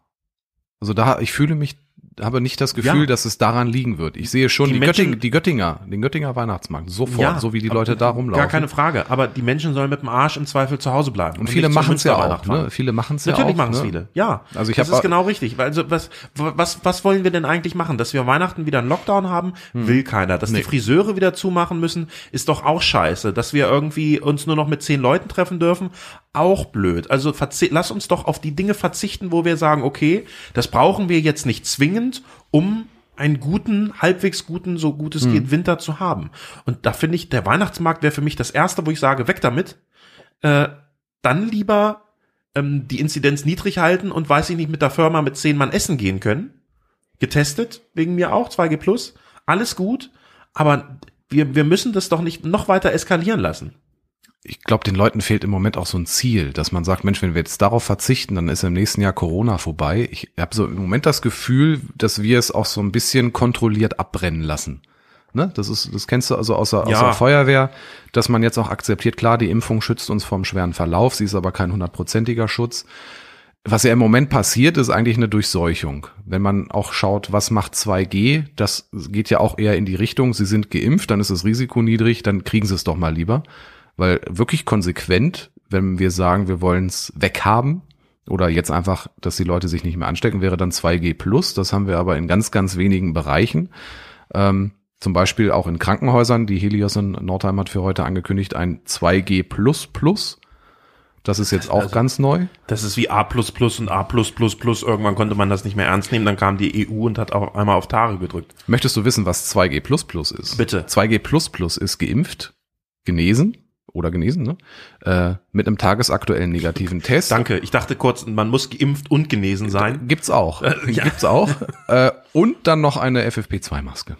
B: Also da, ich fühle mich, habe nicht das Gefühl,
A: Ja.
B: dass es daran liegen wird. Ich sehe schon
A: Die
B: die,
A: Menschen-
B: Götting, die Göttinger, den Göttinger Weihnachtsmarkt, sofort, so wie die Leute da rumlaufen.
A: Gar keine Frage. Aber die Menschen sollen mit dem Arsch im Zweifel zu Hause bleiben.
B: Und viele
A: nicht zur
B: machen es ja auch, ne? Viele machen es ja auch.
A: Natürlich machen es
B: ne?
A: viele. Ja.
B: Also ich
A: das ist genau richtig. Also was, was, was wollen wir denn eigentlich machen? Dass wir Weihnachten wieder einen Lockdown haben, will keiner. Dass die
B: Nee.
A: Friseure wieder zumachen müssen, ist doch auch scheiße. Dass wir irgendwie uns nur noch mit zehn Leuten treffen dürfen, auch blöd. Also lass uns doch auf die Dinge verzichten, wo wir sagen, okay, das brauchen wir jetzt nicht zwingend, um einen guten, halbwegs guten, so gut es geht, Winter zu haben. Und da finde ich, der Weihnachtsmarkt wäre für mich das erste, wo ich sage, weg damit. Äh, dann lieber ähm, die Inzidenz niedrig halten und weiß ich nicht, mit der Firma mit zehn Mann essen gehen können. Getestet, wegen mir auch, 2G plus. Alles gut, aber wir, wir müssen das doch nicht noch weiter eskalieren lassen.
B: Ich glaube, den Leuten fehlt im Moment auch so ein Ziel, dass man sagt, Mensch, wenn wir jetzt darauf verzichten, dann ist im nächsten Jahr Corona vorbei. Ich habe so im Moment das Gefühl, dass wir es auch so ein bisschen kontrolliert abbrennen lassen. Ne? Das ist, das kennst du also aus der, aus
A: Ja.
B: der Feuerwehr, dass man jetzt auch akzeptiert, klar, die Impfung schützt uns vom schweren Verlauf, sie ist aber kein hundertprozentiger Schutz. Was ja im Moment passiert, ist eigentlich eine Durchseuchung. Wenn man auch schaut, was macht 2G, das geht ja auch eher in die Richtung, sie sind geimpft, dann ist das Risiko niedrig, dann kriegen sie es doch mal lieber. Weil wirklich konsequent, wenn wir sagen, wir wollen es weghaben oder jetzt einfach, dass die Leute sich nicht mehr anstecken, wäre dann 2G plus. Das haben wir aber in ganz, ganz wenigen Bereichen. Ähm, zum Beispiel auch in Krankenhäusern. Die Helios in Nordheim hat für heute angekündigt ein 2G plus plus. Das ist jetzt auch
A: Also-
B: ganz neu.
A: Das ist wie A und A. Irgendwann konnte man das nicht mehr ernst nehmen. Dann kam die EU und hat auch einmal auf Tare gedrückt.
B: Möchtest du wissen, was 2G plus plus ist?
A: Bitte.
B: 2G plus plus ist geimpft, genesen oder genesen, ne? Äh, mit einem tagesaktuellen negativen Test.
A: Danke. Ich dachte kurz, man muss geimpft und genesen sein.
B: Gibt's auch.
A: ja.
B: Gibt's auch. äh, und dann noch eine FFP2-Maske.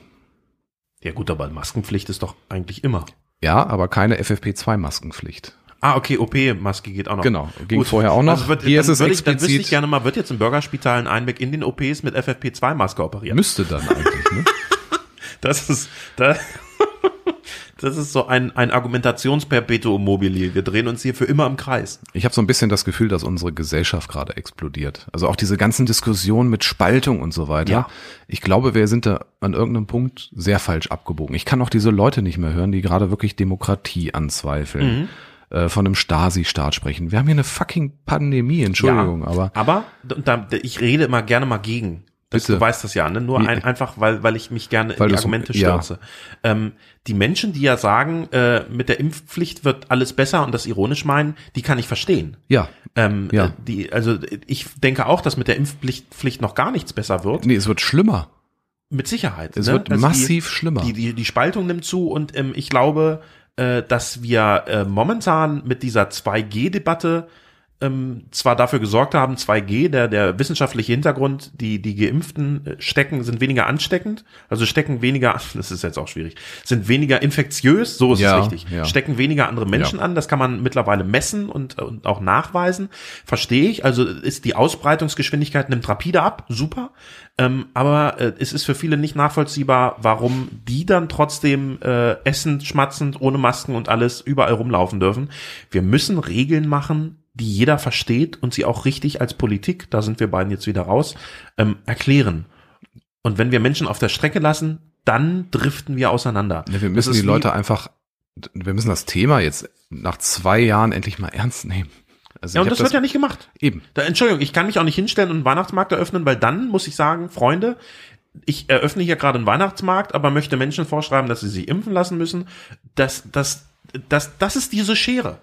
A: Ja gut, aber Maskenpflicht ist doch eigentlich immer.
B: Ja, aber keine FFP2-Maskenpflicht.
A: Ah, okay, OP-Maske geht auch noch.
B: Genau, ging
A: Gut.
B: vorher auch noch.
A: Also wird,
B: Hier
A: dann
B: ist es
A: ich, dann wüsste ich
B: explizit-
A: gerne mal, wird jetzt im Bürgerspital ein Einbeck in den OPs mit FFP2-Maske operiert?
B: Müsste dann eigentlich, ne?
A: Das ist, da, das ist so ein, ein Argumentationsperpetuum mobile. Wir drehen uns hier für immer im Kreis.
B: Ich habe so ein bisschen das Gefühl, dass unsere Gesellschaft gerade explodiert. Also auch diese ganzen Diskussionen mit Spaltung und so weiter.
A: Ja.
B: Ich glaube, wir sind da an irgendeinem Punkt sehr falsch abgebogen. Ich kann auch diese Leute nicht mehr hören, die gerade wirklich Demokratie anzweifeln, äh, von einem Stasi-Staat sprechen. Wir haben hier eine fucking Pandemie, Entschuldigung,
A: ja,
B: aber
A: Aber da, ich rede immer gerne mal gegen. Das,
B: Bitte.
A: du weißt das ja, ne? Nur
B: Wie-
A: ein, einfach, weil, weil ich mich gerne
B: Weil
A: in die Argumente
B: ja.
A: stürze. Ähm, die Menschen, die ja sagen, äh, mit der Impfpflicht wird alles besser und das ironisch meinen, die kann ich verstehen.
B: ja,
A: Ähm,
B: Ja.
A: äh, die, also ich denke auch, dass mit der Impfpflicht Pflicht noch gar nichts besser wird.
B: nee, es wird schlimmer.
A: Mit Sicherheit.
B: Es
A: ne?
B: wird
A: Also
B: massiv
A: die,
B: schlimmer.
A: Die, die, die Spaltung nimmt zu und ähm, ich glaube, äh, dass wir äh, momentan mit dieser 2G-Debatte ähm, zwar dafür gesorgt haben, 2G, der, der wissenschaftliche Hintergrund, die, die Geimpften äh, stecken, sind weniger ansteckend, also stecken weniger, das ist jetzt auch schwierig, sind weniger infektiös, so ist
B: Ja,
A: es richtig,
B: ja.
A: stecken weniger andere Menschen
B: Ja.
A: an, das kann man mittlerweile messen und, und auch nachweisen, verstehe ich, also ist die Ausbreitungsgeschwindigkeit nimmt rapide ab, super, ähm, aber äh, es ist für viele nicht nachvollziehbar, warum die dann trotzdem äh, essend, schmatzend, ohne Masken und alles überall rumlaufen dürfen. Wir müssen Regeln machen, die jeder versteht und sie auch richtig als Politik, da sind wir beiden jetzt wieder raus, ähm, erklären. Und wenn wir Menschen auf der Strecke lassen, dann driften wir auseinander.
B: Ja, wir
A: Das
B: müssen die Leute einfach, wir müssen das Thema jetzt nach zwei Jahren endlich mal ernst nehmen. Also
A: Ja, und
B: hab
A: das wird ja nicht gemacht.
B: eben.
A: Da, Entschuldigung, ich kann mich auch nicht hinstellen und einen Weihnachtsmarkt eröffnen, weil dann muss ich sagen, Freunde, ich eröffne hier gerade einen Weihnachtsmarkt, aber möchte Menschen vorschreiben, dass sie sich impfen lassen müssen. Das, das, das, das ist diese Schere.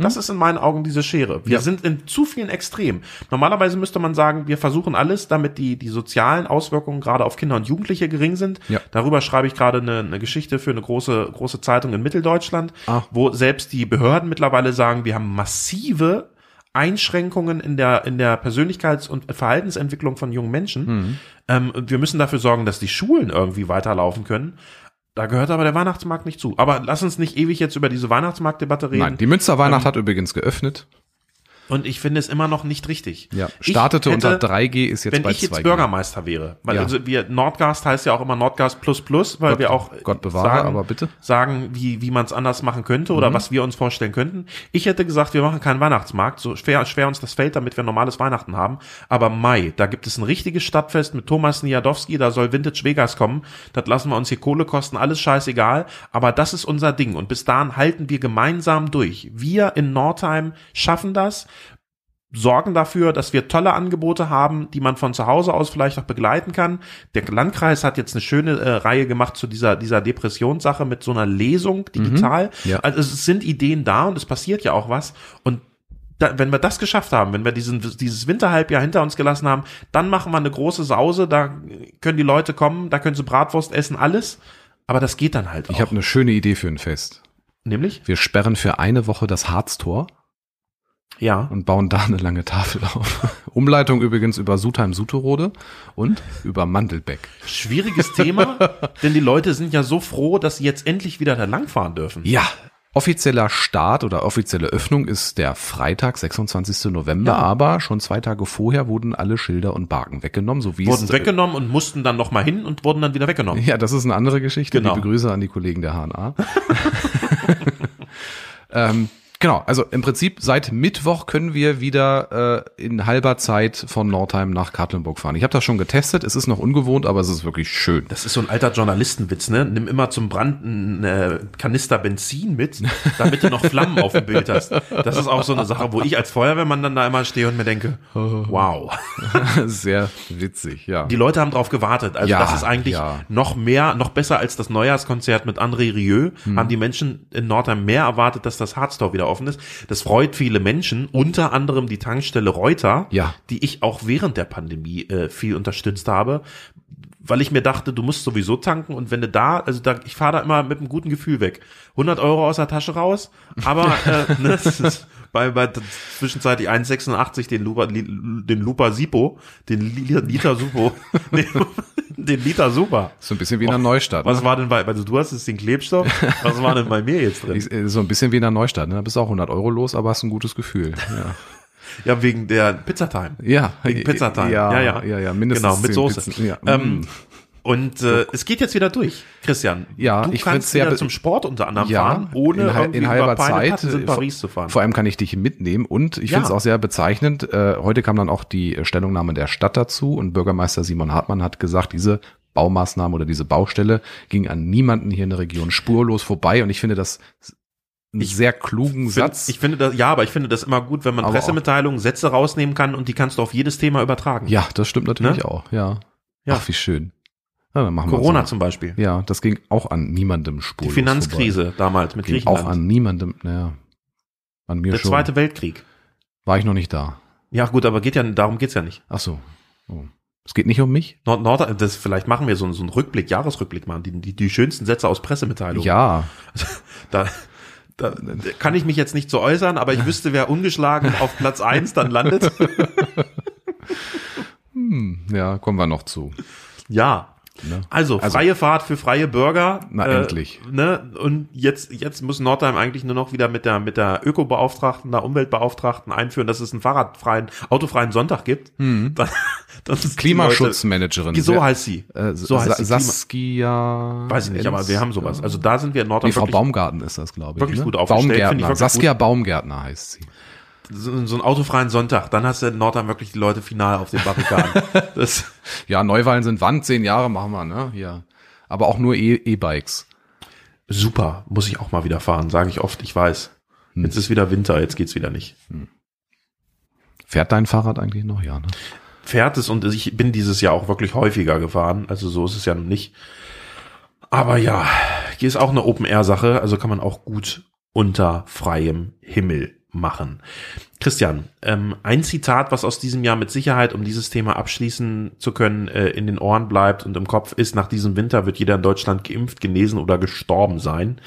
A: Das ist in meinen Augen diese Schere. Wir
B: Ja.
A: sind in zu vielen Extremen. Normalerweise müsste man sagen, wir versuchen alles, damit die, die sozialen Auswirkungen gerade auf Kinder und Jugendliche gering sind.
B: Ja.
A: Darüber schreibe ich gerade eine, eine Geschichte für eine große, große Zeitung in Mitteldeutschland,
B: Ah.
A: wo selbst die Behörden mittlerweile sagen, wir haben massive Einschränkungen in der, in der Persönlichkeits- und Verhaltensentwicklung von jungen Menschen.
B: Mhm.
A: Ähm, wir müssen dafür sorgen, dass die Schulen irgendwie weiterlaufen können. Da gehört aber der Weihnachtsmarkt nicht zu. Aber lass uns nicht ewig jetzt über diese Weihnachtsmarktdebatte reden.
B: Nein, die Münsterweihnacht
A: Ähm,
B: hat übrigens geöffnet.
A: Und ich finde es immer noch nicht richtig.
B: Ja, startete
A: hätte-
B: unter 3G, ist jetzt
A: wenn
B: bei
A: ich jetzt
B: 2G.
A: Bürgermeister wäre, weil
B: Ja.
A: also wir Nordgast heißt ja auch immer Nordgast plus plus, weil
B: Gott-
A: wir auch
B: Gott bewahre,
A: sagen,
B: aber bitte. Mhm.
A: sagen, wie wie man es anders machen könnte oder was wir uns vorstellen könnten. Ich hätte gesagt, wir machen keinen Weihnachtsmarkt, so schwer schwer uns das fällt, damit wir normales Weihnachten haben. Aber Mai, da gibt es ein richtiges Stadtfest mit Thomas Niadowski, da soll Vintage Vegas kommen. Das lassen wir uns hier Kohle kosten, alles scheißegal. Aber das ist unser Ding und bis dahin halten wir gemeinsam durch. Wir in Nordheim schaffen das sorgen dafür, dass wir tolle Angebote haben, die man von zu Hause aus vielleicht auch begleiten kann. Der Landkreis hat jetzt eine schöne äh, Reihe gemacht zu dieser, dieser Depressionssache mit so einer Lesung digital.
B: Ja.
A: Also es sind Ideen da und es passiert ja auch was. Und da, wenn wir das geschafft haben, wenn wir diesen, dieses Winterhalbjahr hinter uns gelassen haben, dann machen wir eine große Sause, da können die Leute kommen, da können sie Bratwurst essen, alles. Aber das geht dann halt
B: Ich
A: auch.
B: habe eine schöne Idee für ein Fest.
A: Nämlich?
B: Wir sperren für eine Woche das Harztor
A: Ja.
B: und bauen da eine lange Tafel auf. Umleitung übrigens über Sutheim-Suterode und über Mandelbeck.
A: Schwieriges Thema, denn die Leute sind ja so froh, dass sie jetzt endlich wieder da langfahren dürfen.
B: Ja, offizieller Start oder offizielle Öffnung ist der Freitag, 26. November,
A: Ja.
B: aber schon zwei Tage vorher wurden alle Schilder und Barken weggenommen, so wie
A: wurden
B: es
A: weggenommen und mussten dann noch mal hin und wurden dann wieder weggenommen.
B: Ja, das ist eine andere Geschichte.
A: Genau.
B: Liebe Grüße an die Kollegen der HNA. ähm, genau, also im Prinzip seit Mittwoch können wir wieder äh, in halber Zeit von Nordheim nach Katlenburg fahren. Ich habe das schon getestet, es ist noch ungewohnt, aber es ist wirklich schön.
A: Das ist so ein alter Journalistenwitz, ne? Nimm immer zum Brand einen äh, Kanister Benzin mit, damit du noch Flammen auf dem Bild hast. Das ist auch so eine Sache, wo ich als Feuerwehrmann dann da immer stehe und mir denke, wow.
B: Sehr witzig, ja.
A: Die Leute haben drauf gewartet. Also
B: Ja,
A: das ist eigentlich
B: ja.
A: noch mehr, noch besser als das Neujahrskonzert mit André Rieu.
B: Hm.
A: Haben die Menschen in Nordheim mehr erwartet, dass das Harztor wieder offen ist. Das freut viele Menschen, unter anderem die Tankstelle Reuter,
B: Ja.
A: die ich auch während der Pandemie äh, viel unterstützt habe. weil ich mir dachte, du musst sowieso tanken und wenn du da, also da, ich fahre da immer mit einem guten Gefühl weg. 100 Euro aus der Tasche raus, aber äh, ne, das ist bei, bei zwischenzeitlich 1,86 den Lupa, den Lupa Sipo, den Liter, Liter Supo, den, den Liter Super.
B: So ein bisschen wie in der Neustadt.
A: Was
B: ne?
A: war denn bei, also du hast jetzt den Klebstoff, was war denn bei mir jetzt drin?
B: Äh, So ein bisschen wie in der Neustadt, ne? Bist auch 100 Euro los, aber hast ein gutes Gefühl. Ja,
A: Ja, wegen der Pizzatime.
B: ja
A: Wegen Pizzatime.
B: Ja,
A: Ja,
B: ja,
A: ja.
B: ja, ja, mindestens
A: Genau, mit Soße.
B: Pizzen. Ja,
A: Ähm,
B: mm.
A: Und äh, es geht jetzt wieder durch, Christian.
B: Ja,
A: du
B: ich
A: kannst wieder zum Sport unter anderem
B: ja,
A: fahren, ohne
B: in, in halber Zeit.
A: In
B: äh,
A: Paris zu fahren.
B: Vor allem kann ich dich mitnehmen und ich
A: Ja.
B: finde es auch sehr bezeichnend. Äh, heute kam dann auch die Stellungnahme der Stadt dazu und Bürgermeister Simon Hartmann hat gesagt, diese Baumaßnahme oder diese Baustelle ging an niemanden hier in der Region spurlos vorbei und ich finde das einen
A: Ich
B: sehr klugen
A: Find-
B: Satz.
A: Ich finde das, ja, aber ich finde das immer gut, wenn man
B: Aber
A: Pressemitteilungen, Sätze rausnehmen kann und die kannst du auf jedes Thema übertragen.
B: ja, das stimmt natürlich
A: Ne?
B: auch. Ja.
A: Ja.
B: Ach, wie schön. Ja,
A: Corona
B: so.
A: zum Beispiel.
B: Ja, das ging auch an niemandem
A: Die
B: spurlos
A: Finanzkrise damals mit
B: vorbei. Ging
A: Griechenland.
B: auch an niemandem, naja, an mir
A: der
B: schon.
A: Zweite Weltkrieg.
B: War ich noch nicht da.
A: Ja, gut, aber geht ja, darum geht's ja nicht.
B: Ach so. Oh. Es geht nicht um mich?
A: Nord, Nord, das, vielleicht machen wir so, einen- so einen Rückblick, Jahresrückblick machen, die, die, die schönsten Sätze aus Pressemitteilungen.
B: Ja,
A: Da, da kann ich mich jetzt nicht so äußern, aber ich wüsste, wer ungeschlagen auf Platz eins dann landet.
B: hm, ja, kommen wir noch zu.
A: Ja.
B: Ne?
A: Also,
B: Also-
A: freie Fahrt für freie Bürger.
B: Na, endlich.
A: Ne? Und jetzt, jetzt muss Nordheim eigentlich nur noch wieder mit der, mit der Ökobeauftragten, der Umweltbeauftragten einführen, dass es einen fahrradfreien, autofreien Sonntag gibt. Dann, dann ist die
B: Klimaschutzmanagerin.
A: Leute, so heißt sie.
B: äh,
A: so heißt sie.
B: Saskia.
A: Weiß ich nicht, aber wir haben sowas. Also da sind wir in
B: Nee,
A: Nordheim
B: Frau
A: wirklich
B: Baumgarten ist das, glaube ich.
A: wirklich
B: ne?
A: gut aufgestellt,
B: Baumgärtner. Saskia Baumgärtner heißt sie.
A: So, so einen autofreien Sonntag. Dann hast du in Nordheim wirklich die Leute final auf den Barrikaden. das,
B: Ja, Neuwahlen sind wann? Zehn Jahre machen wir, ne? Hier. Aber auch nur E- E-Bikes.
A: super, muss ich auch mal wieder fahren, sage ich oft, ich weiß.
B: Hm.
A: Jetzt ist wieder Winter, jetzt geht's wieder nicht.
B: Fährt dein Fahrrad eigentlich noch? Ja, ne?
A: fährt es und ich bin dieses Jahr auch wirklich häufiger gefahren. Also so ist es ja noch nicht. Aber ja, hier ist auch eine Open-Air-Sache, also kann man auch gut unter freiem Himmel machen. Christian, ähm, ein Zitat, was aus diesem Jahr mit Sicherheit, um dieses Thema abschließen zu können, äh, in den Ohren bleibt und im Kopf ist, nach diesem Winter wird jeder in Deutschland geimpft, genesen oder gestorben sein.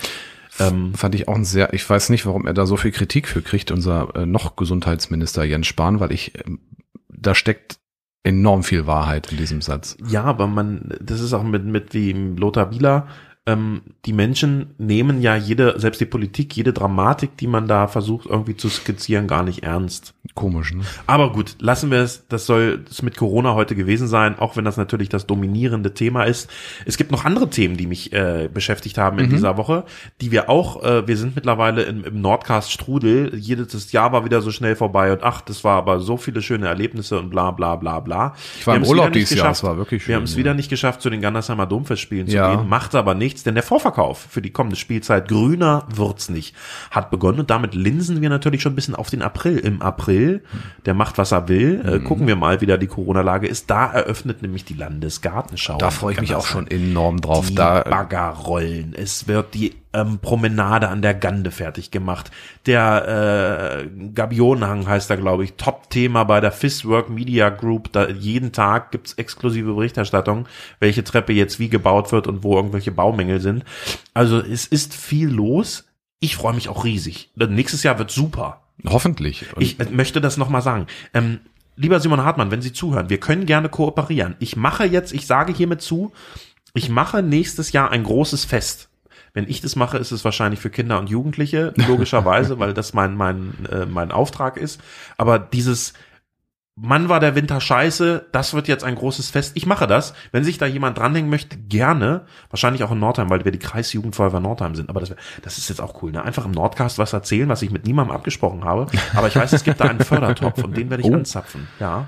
A: Ähm,
B: Fand ich auch ein sehr, ich weiß nicht, warum er da so viel Kritik für kriegt, unser äh, noch Gesundheitsminister Jens Spahn, weil ich, ähm, da steckt enorm viel Wahrheit in diesem Satz.
A: Ja, aber man, das ist auch mit, mit wie Lothar Wieler, ähm, die Menschen nehmen ja jede, selbst die Politik, jede Dramatik, die man da versucht irgendwie zu skizzieren, gar nicht ernst.
B: Komisch, ne?
A: Aber gut, lassen wir es, das soll es mit Corona heute gewesen sein, auch wenn das natürlich das dominierende Thema ist. Es gibt noch andere Themen, die mich äh, beschäftigt haben in dieser Woche, die wir auch, äh, wir sind mittlerweile im, im Nordcast Strudel, jedes Jahr war wieder so schnell vorbei und ach, das war aber so viele schöne Erlebnisse und bla bla bla bla.
B: Ich war
A: Wir
B: im Urlaub dieses Jahr, es war wirklich
A: Wir
B: schön,
A: haben es
B: ja.
A: wieder nicht geschafft, zu den Gandersheimer Domfestspielen zu
B: Ja.
A: gehen, macht aber nichts, denn der Vorverkauf für die kommende Spielzeit grüner wird's nicht hat begonnen und damit linsen wir natürlich schon ein bisschen auf den April. Im April, der macht, was er will, äh,
B: Mhm.
A: gucken wir mal, wie da die Corona-Lage ist. Da eröffnet nämlich die Landesgartenschau.
B: Da freue ich mich auch schon enorm drauf.
A: Die
B: Da,
A: Bagger rollen. Es wird die ähm, Promenade an der Gande fertig gemacht. Der äh, Gabionenhang heißt da, glaube ich, Top-Thema bei der Fistwork Media Group. Da jeden Tag gibt's exklusive Berichterstattung, welche Treppe jetzt wie gebaut wird und wo irgendwelche Baumängel sind. Also es ist viel los. Ich freue mich auch riesig. Nächstes Jahr wird super.
B: hoffentlich. Und
A: Ich äh, möchte das nochmal sagen. Ähm, lieber Simon Hartmann, wenn Sie zuhören, wir können gerne kooperieren. Ich mache jetzt, ich sage hiermit zu, ich mache nächstes Jahr ein großes Fest. Wenn ich das mache, ist es wahrscheinlich für Kinder und Jugendliche, logischerweise, weil das mein, mein, äh, mein Auftrag ist. Aber dieses, Mann war der Winter scheiße, das wird jetzt ein großes Fest. Ich mache das. Wenn sich da jemand dranhängen möchte, gerne. Wahrscheinlich auch in Nordheim, weil wir die Kreisjugendfeuerwehr Nordheim sind. Aber das, wär, das ist jetzt auch cool, ne? Einfach im Nordcast was erzählen, was ich mit niemandem abgesprochen habe. Aber ich weiß, es gibt da einen Fördertopf und den werde ich
B: Oh.
A: anzapfen. Ja.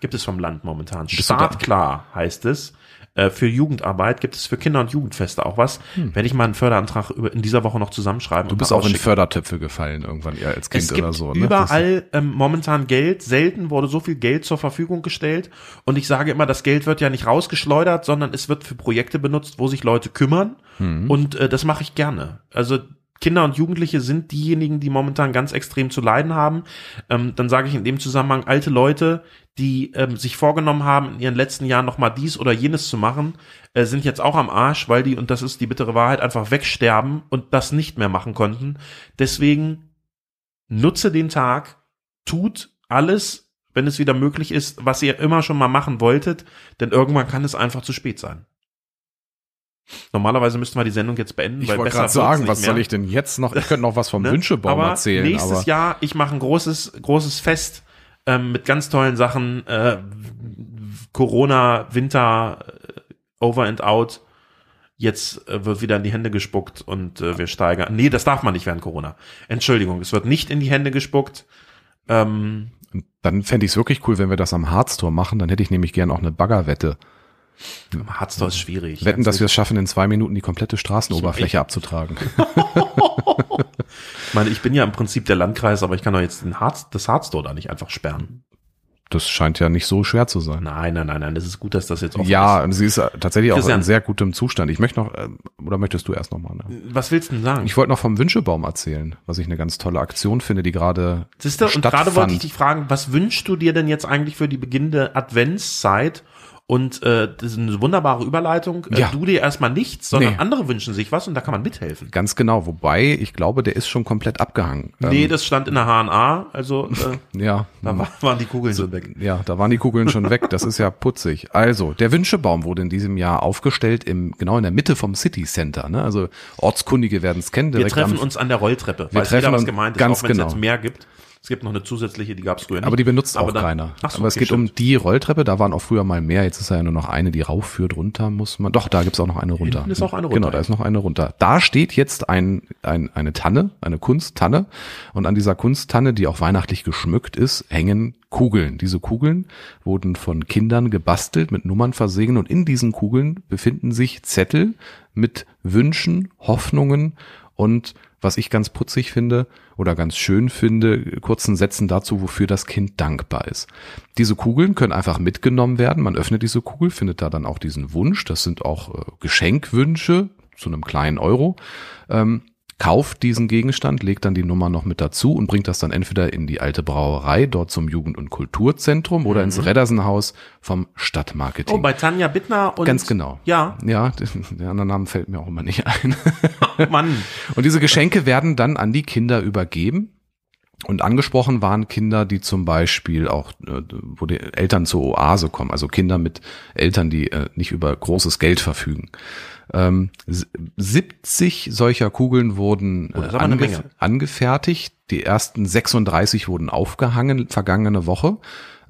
A: Gibt es vom Land momentan. Startklar heißt es. Äh, Für Jugendarbeit gibt es für Kinder- und Jugendfeste auch was. Werde ich mal einen Förderantrag über- in dieser Woche noch zusammenschreiben.
B: Hm. du bist auch in Fördertöpfe gefallen irgendwann, ja, als Kind
A: es gibt
B: oder so. Ne?
A: überall ähm, momentan Geld. Selten wurde so viel Geld zur Verfügung gestellt. Und ich sage immer, das Geld wird ja nicht rausgeschleudert, sondern es wird für Projekte benutzt, wo sich Leute kümmern.
B: Mhm.
A: Und äh, das mache ich gerne. Also Kinder und Jugendliche sind diejenigen, die momentan ganz extrem zu leiden haben. Ähm, dann sage ich in dem Zusammenhang alte Leute, die ähm, sich vorgenommen haben, in ihren letzten Jahren nochmal dies oder jenes zu machen, äh, sind jetzt auch am Arsch, weil die, und das ist die bittere Wahrheit, einfach wegsterben und das nicht mehr machen konnten. Deswegen nutze den Tag, tut alles, wenn es wieder möglich ist, was ihr immer schon mal machen wolltet, denn irgendwann kann es einfach zu spät sein. Normalerweise müssten wir die Sendung jetzt beenden.
B: Ich
A: weil
B: wollte gerade sagen, was
A: mehr.
B: soll ich denn jetzt noch? Ich könnte noch was vom
A: Ne?
B: Wünschebaum
A: aber
B: erzählen.
A: Nächstes
B: aber
A: Jahr, ich mache ein großes, großes Fest ähm, mit ganz tollen Sachen. Äh, Corona, Winter, äh, Over and Out. Jetzt äh, wird wieder in die Hände gespuckt und äh, wir steigern. Nee, das darf man nicht während Corona. Entschuldigung, es wird nicht in die Hände gespuckt. Ähm,
B: dann fände ich es wirklich cool, wenn wir das am Harztor machen. Dann hätte ich nämlich gern auch eine Baggerwette.
A: Harztor ist schwierig.
B: Wetten, dass wir es schaffen, in zwei Minuten die komplette Straßenoberfläche abzutragen.
A: Ich meine, ich bin ja im Prinzip der Landkreis, aber ich kann doch jetzt den Harz, das Harztor da nicht einfach sperren.
B: Das scheint ja nicht so schwer zu sein.
A: Nein, nein, nein, nein, das ist gut, dass das jetzt offen ist.
B: Ja, sie ist tatsächlich auch
A: Christian.
B: in sehr gutem Zustand. Ich möchte noch, äh, oder möchtest du erst noch mal? Ne?
A: Was willst du denn sagen?
B: Ich wollte noch vom Wünschebaum erzählen, was ich eine ganz tolle Aktion finde, die gerade
A: Siehste, und
B: stattfand.
A: gerade wollte ich dich fragen, was wünschst du dir denn jetzt eigentlich für die beginnende Adventszeit? Und äh, das ist eine wunderbare Überleitung. Äh,
B: Ja.
A: Du dir erstmal nichts, sondern
B: Nee.
A: andere wünschen sich was und da kann man mithelfen.
B: Ganz genau, wobei ich glaube, der ist schon komplett abgehangen.
A: nee,
B: Ähm,
A: das stand in der HNA, also äh,
B: ja,
A: da war, waren die Kugeln so weg.
B: Ja, da waren die Kugeln schon weg. Das ist ja putzig. Also, der Wünschebaum wurde in diesem Jahr aufgestellt im genau in der Mitte vom City Center. Ne? Also Ortskundige werden es kennen.
A: Wir treffen
B: am-
A: uns an der Rolltreppe.
B: Wir
A: Weiß
B: treffen
A: jeder, was
B: uns
A: gemeint ist,
B: ganz
A: auch wenn es
B: genau.
A: jetzt mehr gibt. Es gibt noch eine zusätzliche, die gab es früher nicht.
B: Aber die benutzt auch
A: dann-
B: keiner.
A: Ach so,
B: Aber es
A: okay,
B: geht
A: stimmt.
B: um die Rolltreppe. Da waren auch früher mal mehr. Jetzt ist ja nur noch eine, die raufführt. Runter muss man. Doch, da gibt's auch noch eine runter.
A: Hinten ist auch eine
B: Genau,
A: runter,
B: da
A: ja.
B: ist noch eine runter. Da steht jetzt ein, ein, eine Tanne, eine Kunsttanne. Und an dieser Kunsttanne, die auch weihnachtlich geschmückt ist, hängen Kugeln. Diese Kugeln wurden von Kindern gebastelt, mit Nummern versehen. Und in diesen Kugeln befinden sich Zettel mit Wünschen, Hoffnungen und was ich ganz putzig finde oder ganz schön finde, kurzen Sätzen dazu, wofür das Kind dankbar ist. Diese Kugeln können einfach mitgenommen werden. Man öffnet diese Kugel, findet da dann auch diesen Wunsch. Das sind auch äh, Geschenkwünsche zu einem kleinen Euro. Ähm, kauft diesen Gegenstand, legt dann die Nummer noch mit dazu und bringt das dann entweder in die alte Brauerei, dort zum Jugend- und Kulturzentrum oder ins Reddersenhaus vom Stadtmarketing.
A: Mhm. Oh, bei Tanja Bittner und
B: Ganz genau.
A: Ja,
B: Ja, der andere Name fällt mir auch immer nicht ein.
A: Mann.
B: Und diese Geschenke werden dann an die Kinder übergeben. Und angesprochen waren Kinder, die zum Beispiel auch, äh, wo die Eltern zur Oase kommen, also Kinder mit Eltern, die äh, nicht über großes Geld verfügen. Ähm, s- 70 solcher Kugeln wurden
A: Oh,
B: äh, angef angefertigt. Die ersten 36 wurden aufgehangen, vergangene Woche.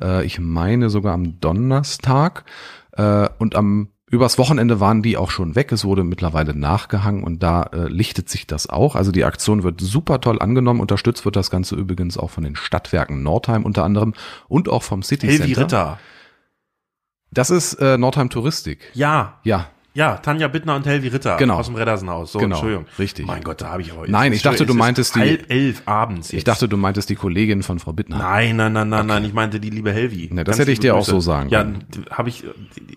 B: Äh, ich meine sogar am Donnerstag. Äh, und am übers Wochenende waren die auch schon weg. Es wurde mittlerweile nachgehangen und da äh, lichtet sich das auch. Also die Aktion wird super toll angenommen. Unterstützt wird das Ganze übrigens auch von den Stadtwerken Nordheim unter anderem und auch vom City
A: Helvi
B: Center.
A: Ritter.
B: Das ist äh, Nordheim Touristik.
A: Ja,
B: Ja.
A: Ja, Tanja Bittner und Helvi Ritter
B: Genau.
A: aus dem Reddersenhaus. So,
B: Genau,
A: Entschuldigung.
B: richtig.
A: Mein Gott, da habe ich aber.
B: Nein, ich dachte, du meintest die-
A: halb elf abends.
B: Ich
A: jetzt.
B: dachte, du meintest die Kollegin von Frau Bittner.
A: Nein, nein, nein, nein, nein, ich meinte die liebe Helvi.
B: Ne, das
A: Ganz
B: hätte ich dir auch
A: Grüße.
B: so sagen
A: Ja,
B: können.
A: habe ich,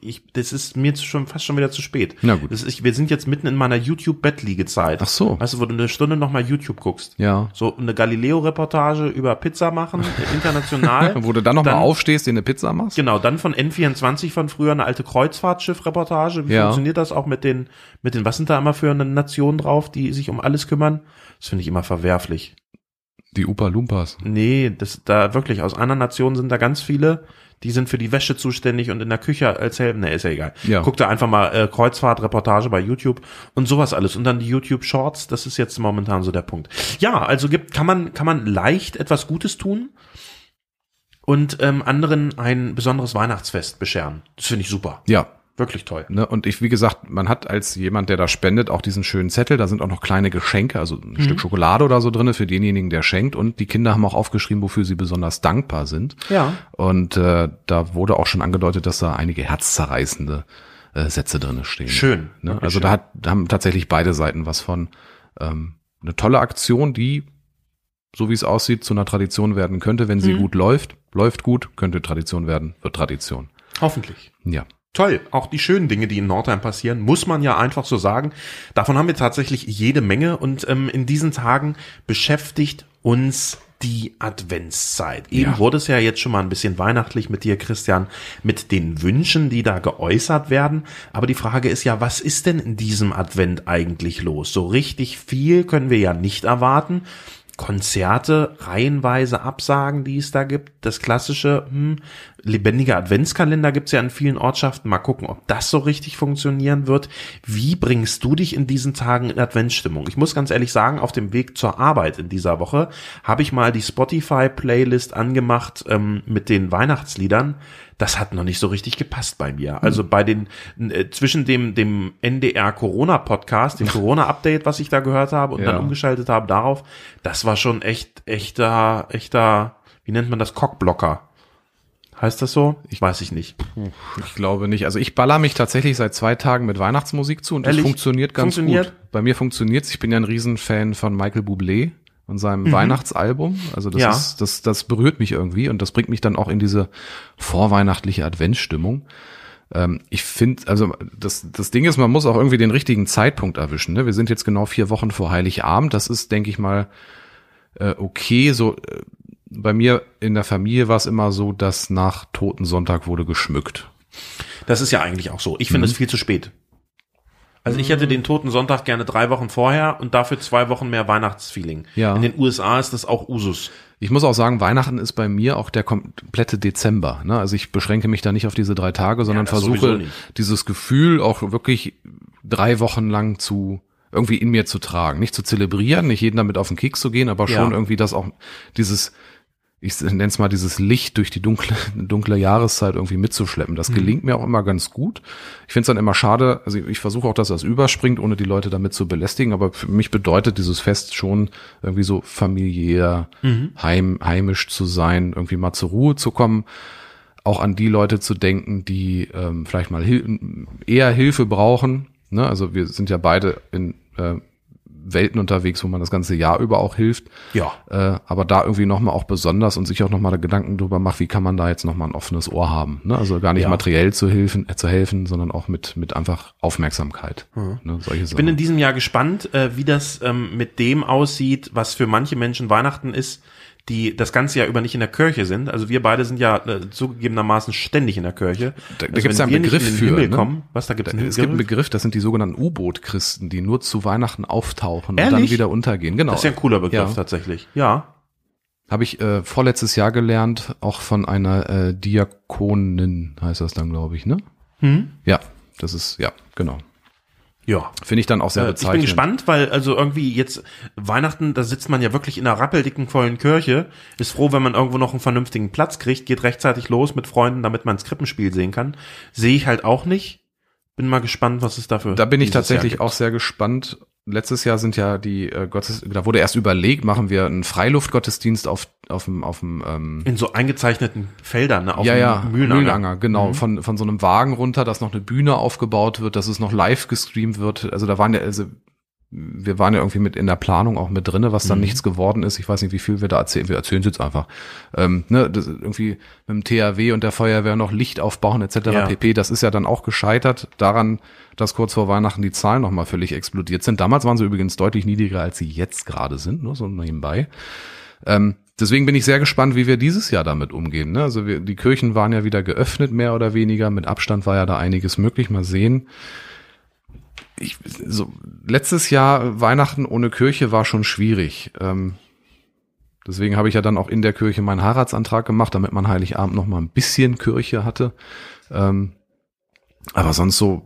A: ich, das ist mir schon fast schon wieder zu spät.
B: Na gut.
A: Das ist, wir sind jetzt mitten in meiner YouTube-Bettliegezeit.
B: Ach so.
A: Weißt du, wo du eine Stunde nochmal YouTube guckst.
B: Ja.
A: So eine Galileo-Reportage über Pizza machen, international.
B: Wo du dann nochmal aufstehst, dir eine Pizza machst?
A: Genau, dann von N24 von früher eine alte Kreuzfahrtschiff-Reportage. Wie
B: Ja.
A: Funktioniert das auch mit den, mit den, was sind da immer für eine Nationen drauf, die sich um alles kümmern? Das finde ich immer verwerflich.
B: Die Upa Lumpas.
A: Nee, das da wirklich, aus einer Nation sind da ganz viele, die sind für die Wäsche zuständig und in der Küche als Helden. Nee, ist ja egal.
B: Ja.
A: Guck da einfach mal äh, Kreuzfahrt-Reportage bei YouTube und sowas alles. Und dann die YouTube-Shorts, das ist jetzt momentan so der Punkt. Ja, also gibt, kann man, kann man leicht etwas Gutes tun und ähm, anderen ein besonderes Weihnachtsfest bescheren. Das finde ich super.
B: Ja.
A: Wirklich toll.
B: Ne, und ich, wie gesagt, man hat als jemand, der da spendet, auch diesen schönen Zettel. Da sind auch noch kleine Geschenke, also ein Stück Schokolade oder so drinne für denjenigen, der schenkt. Und die Kinder haben auch aufgeschrieben, wofür sie besonders dankbar sind.
A: Ja.
B: Und äh, da wurde auch schon angedeutet, dass da einige herzzerreißende äh, Sätze drinne stehen.
A: Schön.
B: Ne? Also
A: schön.
B: da hat, haben tatsächlich beide Seiten was von. Ähm, eine tolle Aktion, die, so wie es aussieht, zu einer Tradition werden könnte, wenn sie gut läuft. Läuft gut, könnte Tradition werden, wird Tradition.
A: Hoffentlich.
B: Ja.
A: Toll. Auch die schönen Dinge, die in Nordheim passieren, muss man ja einfach so sagen. Davon haben wir tatsächlich jede Menge und ähm, in diesen Tagen beschäftigt uns die Adventszeit. Eben
B: Ja.
A: wurde es ja jetzt schon mal ein bisschen weihnachtlich mit dir, Christian, mit den Wünschen, die da geäußert werden. Aber die Frage ist ja, was ist denn in diesem Advent eigentlich los? So richtig viel können wir ja nicht erwarten. Konzerte reihenweise absagen, die es da gibt. Das klassische, hm, lebendige Adventskalender gibt's ja in vielen Ortschaften. Mal gucken, ob das so richtig funktionieren wird. Wie bringst du dich in diesen Tagen in Adventsstimmung? Ich muss ganz ehrlich sagen, auf dem Weg zur Arbeit in dieser Woche habe ich mal die Spotify-Playlist angemacht ähm, mit den Weihnachtsliedern. Das hat noch nicht so richtig gepasst bei mir. Also bei den äh, zwischen dem dem NDR Corona Podcast, dem Corona Update, was ich da gehört habe und
B: Ja.
A: dann umgeschaltet habe darauf, das war schon echt echter echter, wie nennt man das Cockblocker? Heißt das so? Ich weiß ich nicht.
B: Ich glaube nicht. Also ich baller mich tatsächlich seit zwei Tagen mit Weihnachtsmusik zu und
A: Ehrlich?
B: das funktioniert ganz
A: Funktioniert?
B: gut. Bei mir funktioniert's. Ich bin ja ein Riesenfan von Michael Bublé und seinem Weihnachtsalbum. Also das
A: Mhm. Ja.
B: ist, das, das berührt mich irgendwie und das bringt mich dann auch in diese vorweihnachtliche Adventsstimmung. Ähm, ich finde, also das, das Ding ist, man muss auch irgendwie den richtigen Zeitpunkt erwischen. Ne? Wir sind jetzt genau vier Wochen vor Heiligabend. Das ist, denke ich mal, äh, okay. So äh, bei mir in der Familie war es immer so, dass nach Totensonntag wurde geschmückt.
A: Das ist ja eigentlich auch so. Ich finde es viel zu spät. Also ich hätte den Toten Sonntag gerne drei Wochen vorher und dafür zwei Wochen mehr Weihnachtsfeeling.
B: Ja.
A: In den USA ist das auch Usus.
B: Ich muss auch sagen, Weihnachten ist bei mir auch der komplette Dezember. Ne? Also ich beschränke mich da nicht auf diese drei Tage, sondern
A: sowieso
B: versuche dieses Gefühl auch wirklich drei Wochen lang zu irgendwie in mir zu tragen. Nicht zu zelebrieren, nicht jeden damit auf den Keks zu gehen, aber schon
A: Ja.
B: irgendwie das auch, dieses, ich nenne es mal dieses Licht durch die dunkle, dunkle Jahreszeit irgendwie mitzuschleppen.
A: Mhm.
B: Das gelingt mir auch immer ganz gut. Ich finde es dann immer schade, also ich versuche auch, dass das überspringt, ohne die Leute damit zu belästigen, aber für mich bedeutet dieses Fest schon irgendwie so familiär,
A: Mhm.
B: heim, heimisch zu sein, irgendwie mal zur Ruhe zu kommen, auch an die Leute zu denken, die ähm, vielleicht mal Hil eher Hilfe brauchen. Ne? Also wir sind ja beide in äh, Welten unterwegs, wo man das ganze Jahr über auch hilft.
A: Ja.
B: Äh, aber da irgendwie nochmal auch besonders und sich auch nochmal Gedanken drüber macht, wie kann man da jetzt nochmal ein offenes Ohr haben. Ne? Also gar nicht
A: Ja.
B: materiell zu helfen, äh, zu helfen, sondern auch mit, mit einfach Aufmerksamkeit. Ne? Solche
A: Ich bin in diesem Jahr gespannt, äh, wie das ähm, mit dem aussieht, was für manche Menschen Weihnachten ist, die das ganze Jahr über nicht in der Kirche sind. Also wir beide sind ja äh, zugegebenermaßen ständig in der Kirche.
B: Da- da
A: also wenn
B: ja einen Begriff für,
A: Himmel
B: ne?
A: kommen, was da gibt's einen
B: es gibt einen
A: Begriff?
B: Das sind die sogenannten U-Boot-Christen, die nur zu Weihnachten auftauchen und
A: Ehrlich?
B: dann wieder untergehen. Genau.
A: Das ist ja ein cooler Begriff
B: Ja.
A: tatsächlich. Ja.
B: Habe ich äh, vorletztes Jahr gelernt, auch von einer äh, Diakonin, heißt das dann, glaube ich, ne?
A: Hm?
B: Ja, das ist, ja, genau.
A: Ja.
B: Finde ich dann auch sehr
A: Äh, ich
B: bezeichnend.
A: bin gespannt, weil also irgendwie jetzt Weihnachten, da sitzt man ja wirklich in einer rappeldicken vollen Kirche, ist froh, wenn man irgendwo noch einen vernünftigen Platz kriegt, geht rechtzeitig los mit Freunden, damit man das Krippenspiel sehen kann. Sehe ich halt auch nicht. Bin mal gespannt, was es dafür
B: Da bin ich tatsächlich auch sehr gespannt. Letztes Jahr sind ja die äh, Gottes, da wurde erst überlegt, machen wir einen Freiluftgottesdienst auf auf dem auf dem ähm,
A: in so eingezeichneten Feldern, ne, auf
B: ja,
A: dem
B: ja,
A: Mühlenanger.
B: Mühlenanger, genau, von, von so einem Wagen runter, dass noch eine Bühne aufgebaut wird, dass es noch live gestreamt wird. Also da waren ja, also wir waren ja irgendwie mit in der Planung auch mit drinne, was dann
A: Mhm.
B: nichts geworden ist. Ich weiß nicht, wie viel wir da erzählen. Wir erzählen es jetzt einfach. Ähm, ne, das irgendwie mit dem THW und der Feuerwehr noch Licht aufbauen etc.
A: Ja.
B: pp. Das ist ja dann auch gescheitert daran, dass kurz vor Weihnachten die Zahlen nochmal völlig explodiert sind. Damals waren sie übrigens deutlich niedriger, als sie jetzt gerade sind, nur so nebenbei. Ähm, deswegen bin ich sehr gespannt, wie wir dieses Jahr damit umgehen. Ne? Also wir, die Kirchen waren ja wieder geöffnet, mehr oder weniger. Mit Abstand war ja da einiges möglich. Mal sehen. Ich, so, letztes Jahr Weihnachten ohne Kirche war schon schwierig. Ähm, deswegen habe ich ja dann auch in der Kirche meinen Heiratsantrag gemacht, damit man Heiligabend noch mal ein bisschen Kirche hatte. Ähm, aber sonst so,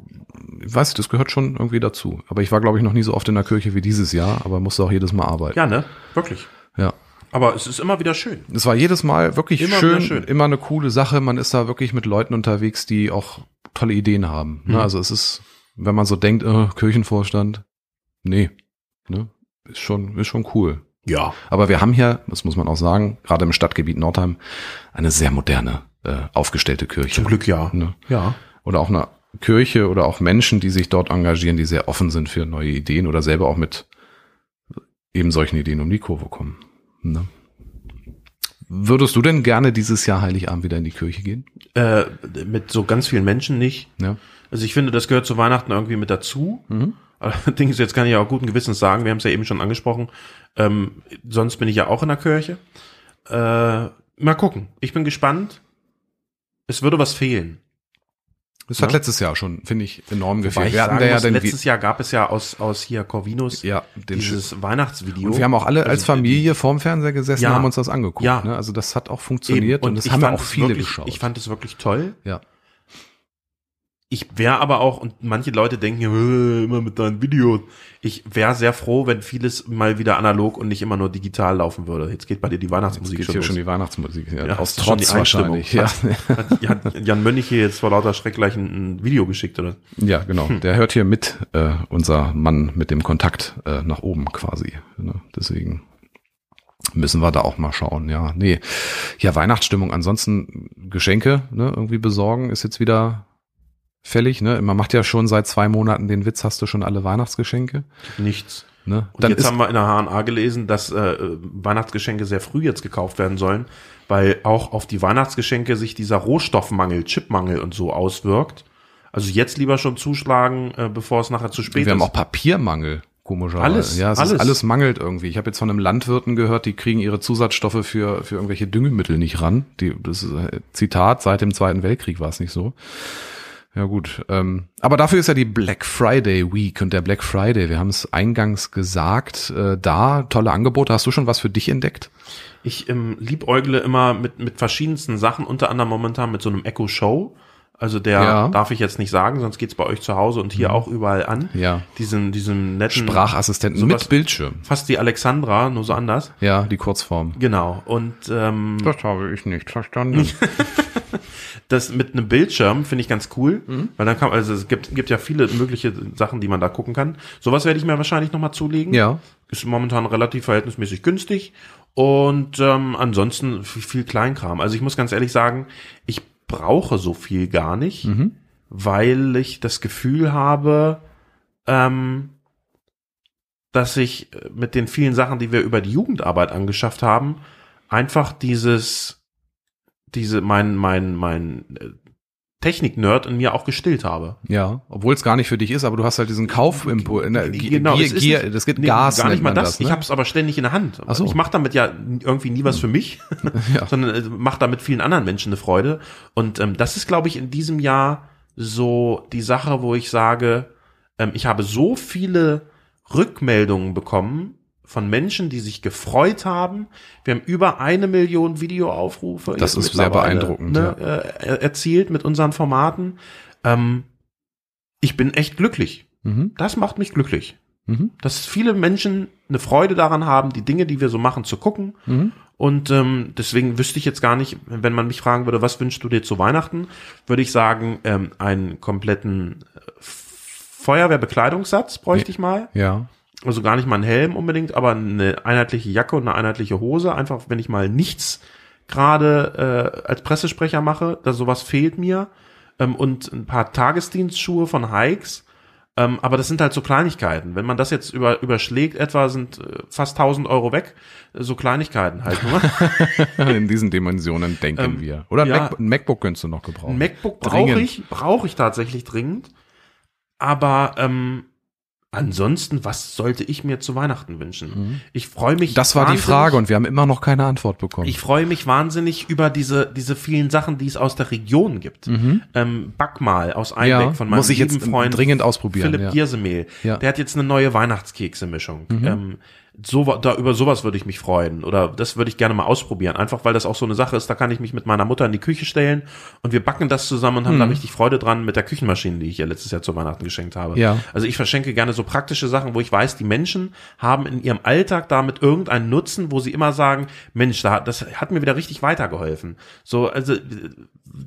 B: ich weiß das gehört schon irgendwie dazu. Aber ich war, glaube ich, noch nie so oft in der Kirche wie dieses Jahr, aber musste auch jedes Mal arbeiten.
A: Ja, ne? Wirklich.
B: ja.
A: Aber es ist immer wieder schön.
B: Es war jedes Mal wirklich
A: Immer
B: schön,
A: schön.
B: immer eine coole Sache. Man ist da wirklich mit Leuten unterwegs, die auch tolle Ideen haben.
A: Mhm.
B: Ne? Also es ist, wenn man so denkt, äh, Kirchenvorstand, nee, ne? ist schon, ist schon cool.
A: Ja.
B: Aber wir haben hier, das muss man auch sagen, gerade im Stadtgebiet Nordheim, eine sehr moderne, äh, aufgestellte Kirche.
A: Zum Glück ja.
B: Ne?
A: Ja.
B: Oder auch eine Kirche oder auch Menschen, die sich dort engagieren, die sehr offen sind für neue Ideen oder selber auch mit eben solchen Ideen um die Kurve kommen. Ne? Würdest du denn gerne dieses Jahr Heiligabend wieder in die Kirche gehen?
A: Äh, mit so ganz vielen Menschen nicht.
B: Ja.
A: Also ich finde, das gehört zu Weihnachten irgendwie mit dazu. Allerdings, jetzt kann ich ja auch guten Gewissens sagen, wir haben es ja eben schon angesprochen, ähm, sonst bin ich ja auch in der Kirche. Äh, mal gucken. Ich bin gespannt. Es würde was fehlen.
B: Das hat
A: Ja.
B: letztes Jahr schon, finde ich, enorm gefehlt. Wir hatten da ja den
A: letztes Jahr gab es ja aus, aus hier Corvinus
B: ja, den
A: dieses Weihnachtsvideo.
B: Und wir haben auch alle als
A: Also,
B: Familie vorm Fernseher gesessen
A: Ja.
B: und haben uns das angeguckt.
A: Ja.
B: Ne? Also das hat auch
A: eben,
B: funktioniert und, das haben ja auch viele
A: wirklich,
B: geschaut.
A: Ich fand es wirklich toll.
B: ja.
A: Ich wäre aber auch, und manche Leute denken, äh, immer mit deinen Videos. Ich wäre sehr froh, wenn vieles mal wieder analog und nicht immer nur digital laufen würde. Jetzt geht bei dir die
B: Jetzt
A: Weihnachtsmusik
B: geht
A: schon
B: hier
A: los.
B: schon die Weihnachtsmusik. Ja,
A: Ja,
B: aus Trotz wahrscheinlich. Ja.
A: Hat, hat Jan Mönnig hier jetzt vor lauter Schreck gleich ein, ein Video geschickt, oder?
B: ja, genau.
A: Hm.
B: Der hört hier mit, äh, unser Mann mit dem Kontakt äh, nach oben quasi. Ne? Deswegen müssen wir da auch mal schauen. Ja, nee. Ja, Weihnachtsstimmung. Ansonsten Geschenke ne, irgendwie besorgen ist jetzt wieder fällig. Ne? Man macht ja schon seit zwei Monaten den Witz, hast du schon alle Weihnachtsgeschenke?
A: Nichts.
B: Ne?
A: Und jetzt haben wir in der HNA gelesen, dass äh, Weihnachtsgeschenke sehr früh jetzt gekauft werden sollen, weil auch auf die Weihnachtsgeschenke sich dieser Rohstoffmangel, Chipmangel und so auswirkt. Also jetzt lieber schon zuschlagen, äh, bevor es nachher zu spät
B: wir haben
A: ist.
B: auch Papiermangel. Komischerweise.
A: Alles,
B: ja, es
A: alles.
B: Ist, alles mangelt irgendwie. Ich habe jetzt von einem Landwirten gehört, die kriegen ihre Zusatzstoffe für, für irgendwelche Düngemittel nicht ran. Die, das ist, äh, Zitat, seit dem Zweiten Weltkrieg war es nicht so. Ja gut, ähm, aber dafür ist ja die Black Friday Week und der Black Friday, wir haben es eingangs gesagt, äh, da tolle Angebote. Hast du schon was für dich entdeckt?
A: Ich ähm, liebäugle immer mit, mit verschiedensten Sachen, unter anderem momentan mit so einem Echo Show. Also der
B: Ja. Mhm.
A: darf ich jetzt nicht sagen, sonst geht's bei euch zu Hause und hier auch überall an.
B: Ja.
A: Diesen, diesen netten
B: Sprachassistenten
A: sowas-
B: mit Bildschirm.
A: Fast wie Alexandra, nur so anders.
B: Ja, die Kurzform.
A: Genau. Und ähm,
B: Das habe ich nicht verstanden.
A: das mit einem Bildschirm finde ich ganz cool,
B: Mhm.
A: weil dann kann also es gibt gibt ja viele mögliche Sachen, die man da gucken kann. Sowas werde ich mir wahrscheinlich noch mal zulegen.
B: ja.
A: Ist momentan relativ verhältnismäßig günstig und ähm, ansonsten viel, viel Kleinkram. Also ich muss ganz ehrlich sagen, ich brauche so viel gar nicht,
B: Mhm.
A: weil ich das Gefühl habe, ähm, dass ich äh, mit den vielen Sachen, die wir über die Jugendarbeit angeschafft haben, einfach dieses, diese, mein, mein, mein äh, Technik-Nerd in mir auch gestillt habe.
B: Ja, obwohl es gar nicht für dich ist, aber du hast halt diesen Kaufimpuls. Ne,
A: Genau,
B: Gier, Gier, das geht
A: Nee,
B: Gas,
A: gar nicht mal das.
B: das. ne?
A: Ich habe es aber ständig in der Hand.
B: Ach so.
A: Ich mache damit ja irgendwie nie was für mich,
B: Ja.
A: sondern äh, mache damit vielen anderen Menschen eine Freude. Und ähm, das ist, glaube ich, in diesem Jahr so die Sache, wo ich sage, ähm, ich habe so viele Rückmeldungen bekommen von Menschen, die sich gefreut haben. Wir haben über eine Million Videoaufrufe.
B: Das ist sehr beeindruckend,
A: Ne, äh, erzielt mit unseren Formaten. Ähm, ich bin echt glücklich.
B: Mhm.
A: Das macht mich glücklich
B: Mhm.
A: dass viele Menschen eine Freude daran haben, die Dinge, die wir so machen, zu gucken.
B: Mhm.
A: Und ähm, deswegen wüsste ich jetzt gar nicht, wenn man mich fragen würde, was wünschst du dir zu Weihnachten, würde ich sagen, ähm, einen kompletten äh, Feuerwehrbekleidungssatz bräuchte ich mal.
B: Ja.
A: Also gar nicht mal einen Helm unbedingt, aber eine einheitliche Jacke und eine einheitliche Hose. Einfach, wenn ich mal nichts gerade äh, als Pressesprecher mache, da sowas fehlt mir. Ähm, und ein paar Tagesdienstschuhe von Hikes. Ähm, aber das sind halt so Kleinigkeiten. Wenn man das jetzt über, überschlägt, etwa sind äh, fast 1000 Euro weg. So Kleinigkeiten halt nur.
B: In diesen Dimensionen denken
A: Ähm,
B: wir. Oder ein,
A: ja.
B: Mac, ein MacBook könntest du noch gebrauchen.
A: Ein MacBook brauche ich, brauche ich tatsächlich dringend. Aber ähm, ansonsten, was sollte ich mir zu Weihnachten wünschen? Ich freue mich.
B: Mhm. Das war die Frage und wir haben immer noch keine Antwort bekommen.
A: Ich freue mich wahnsinnig über diese, diese vielen Sachen, die es aus der Region gibt. Ähm, Backmal aus Einbeck
B: Mhm. Ja,
A: von meinem
B: muss ich
A: lieben
B: jetzt
A: Freund
B: dringend ausprobieren,
A: Philipp
B: ja.
A: Giersemehl.
B: Ja. Mhm.
A: Der hat jetzt eine neue Weihnachtskekse-Mischung. Ähm, so, da, über sowas würde ich mich freuen. Oder das würde ich gerne mal ausprobieren. Einfach weil das auch so eine Sache ist, da kann ich mich mit meiner Mutter in die Küche stellen und wir backen das zusammen und haben da
B: Mhm.
A: richtig Freude dran mit der Küchenmaschine, die ich ja letztes Jahr zu Weihnachten geschenkt habe.
B: Ja.
A: Also ich verschenke gerne so praktische Sachen, wo ich weiß, die Menschen haben in ihrem Alltag damit irgendeinen Nutzen, wo sie immer sagen, Mensch, da, das hat mir wieder richtig weitergeholfen. So, also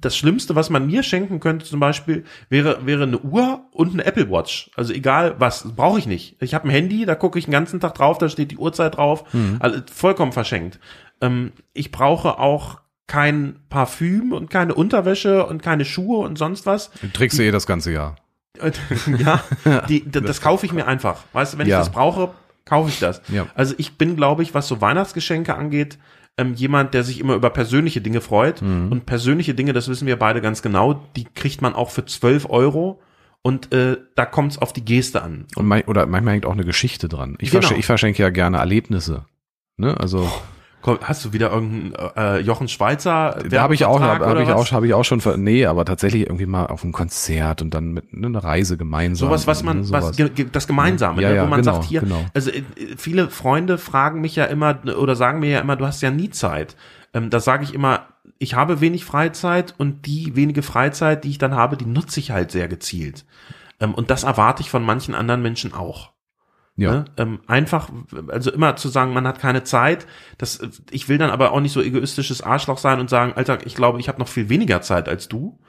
A: das Schlimmste, was man mir schenken könnte zum Beispiel, wäre, wäre eine Uhr und eine Apple Watch. Also egal was, brauche ich nicht. Ich habe ein Handy, da gucke ich den ganzen Tag drauf, da steht die Uhrzeit drauf, also vollkommen verschenkt. Ähm, ich brauche auch kein Parfüm und keine Unterwäsche und keine Schuhe und sonst was.
B: Du trägst du eh das ganze Jahr.
A: ja, die, das, das kaufe ich mir einfach. Weißt du, wenn
B: Ja.
A: ich das brauche, kaufe ich das.
B: Ja.
A: Also ich bin, glaube ich, was so Weihnachtsgeschenke angeht, ähm, jemand, der sich immer über persönliche Dinge freut.
B: Mhm.
A: Und persönliche Dinge, das wissen wir beide ganz genau, die kriegt man auch für 12 Euro. Und äh, da kommt es auf die Geste an.
B: Und mein, oder manchmal hängt auch eine Geschichte dran. Ich,
A: Genau.
B: verschenke, ich verschenke ja gerne Erlebnisse. Ne? Also
A: Komm, Hast du wieder irgendeinen äh, Jochen Schweizer?
B: da habe ich auch, habe
A: oder
B: ich
A: was?
B: auch, habe ich auch schon, nee, aber tatsächlich irgendwie mal auf ein Konzert und dann mit ne, eine Reise gemeinsam.
A: Sowas, was man,
B: ne,
A: was,
B: sowas.
A: ge- ge- das Gemeinsame,
B: Ja,
A: ne,
B: ja,
A: wo man
B: genau,
A: sagt hier,
B: genau.
A: also äh, viele Freunde fragen mich ja immer oder sagen mir ja immer, du hast ja nie Zeit. Ähm, da sage ich immer, ich habe wenig Freizeit und die wenige Freizeit, die ich dann habe, die nutze ich halt sehr gezielt. Ähm, und das erwarte ich von manchen anderen Menschen auch.
B: ja.
A: Ne? Ähm, einfach, also immer zu sagen, man hat keine Zeit. Das, ich will dann aber auch nicht so egoistisches Arschloch sein und sagen, Alter, ich glaube, ich habe noch viel weniger Zeit als du,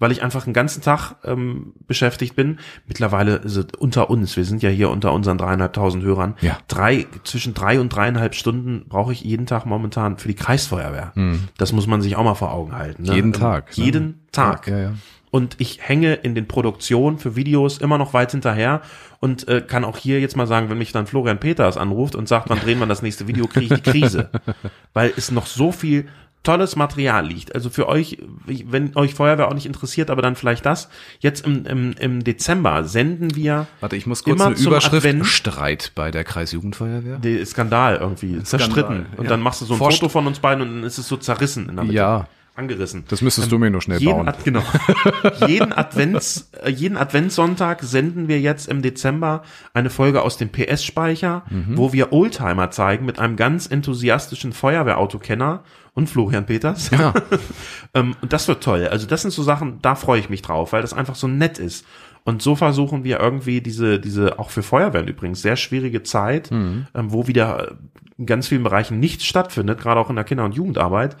A: weil ich einfach den ganzen Tag ähm, beschäftigt bin. Mittlerweile es unter uns, wir sind ja hier unter unseren dreieinhalbtausend Hörern.
B: Ja.
A: Drei, zwischen drei und dreieinhalb Stunden brauche ich jeden Tag momentan für die Kreisfeuerwehr.
B: Hm.
A: Das muss man sich auch mal vor Augen halten. Ne?
B: Jeden
A: Ähm,
B: Tag, ne?
A: Jeden Tag
B: Ja, ja.
A: und ich hänge in den Produktionen für Videos immer noch weit hinterher und äh, kann auch hier jetzt mal sagen, wenn mich dann Florian Peters anruft und sagt, wann drehen wir das nächste Video, kriege ich die Krise, weil es noch so viel tolles Material liegt. Also für euch, wenn euch Feuerwehr auch nicht interessiert, aber dann vielleicht das. Jetzt im, im, im Dezember senden wir
B: Warte, ich muss kurz
A: Immer
B: eine Überschrift.
A: Advent.
B: Streit bei der Kreisjugendfeuerwehr.
A: den Skandal irgendwie zerstritten und
B: ja.
A: dann machst du so ein
B: Forscht-
A: Foto von uns beiden und dann ist es so zerrissen in der Mitte.
B: Ja,
A: Angerissen.
B: das müsstest du mir nur schnell
A: jeden,
B: bauen.
A: Ad, genau. jeden, Advents, äh, jeden Adventssonntag senden wir jetzt im Dezember eine Folge aus dem PS-Speicher,
B: Mhm.
A: wo wir Oldtimer zeigen mit einem ganz enthusiastischen Feuerwehautokenner und Florian Peters.
B: Ja.
A: ähm, und das wird toll. Also das sind so Sachen, da freue ich mich drauf, weil das einfach so nett ist. Und so versuchen wir irgendwie diese, diese auch für Feuerwehren übrigens sehr schwierige Zeit,
B: Mhm.
A: ähm, wo wieder in ganz vielen Bereichen nichts stattfindet, gerade auch in der Kinder- und Jugendarbeit,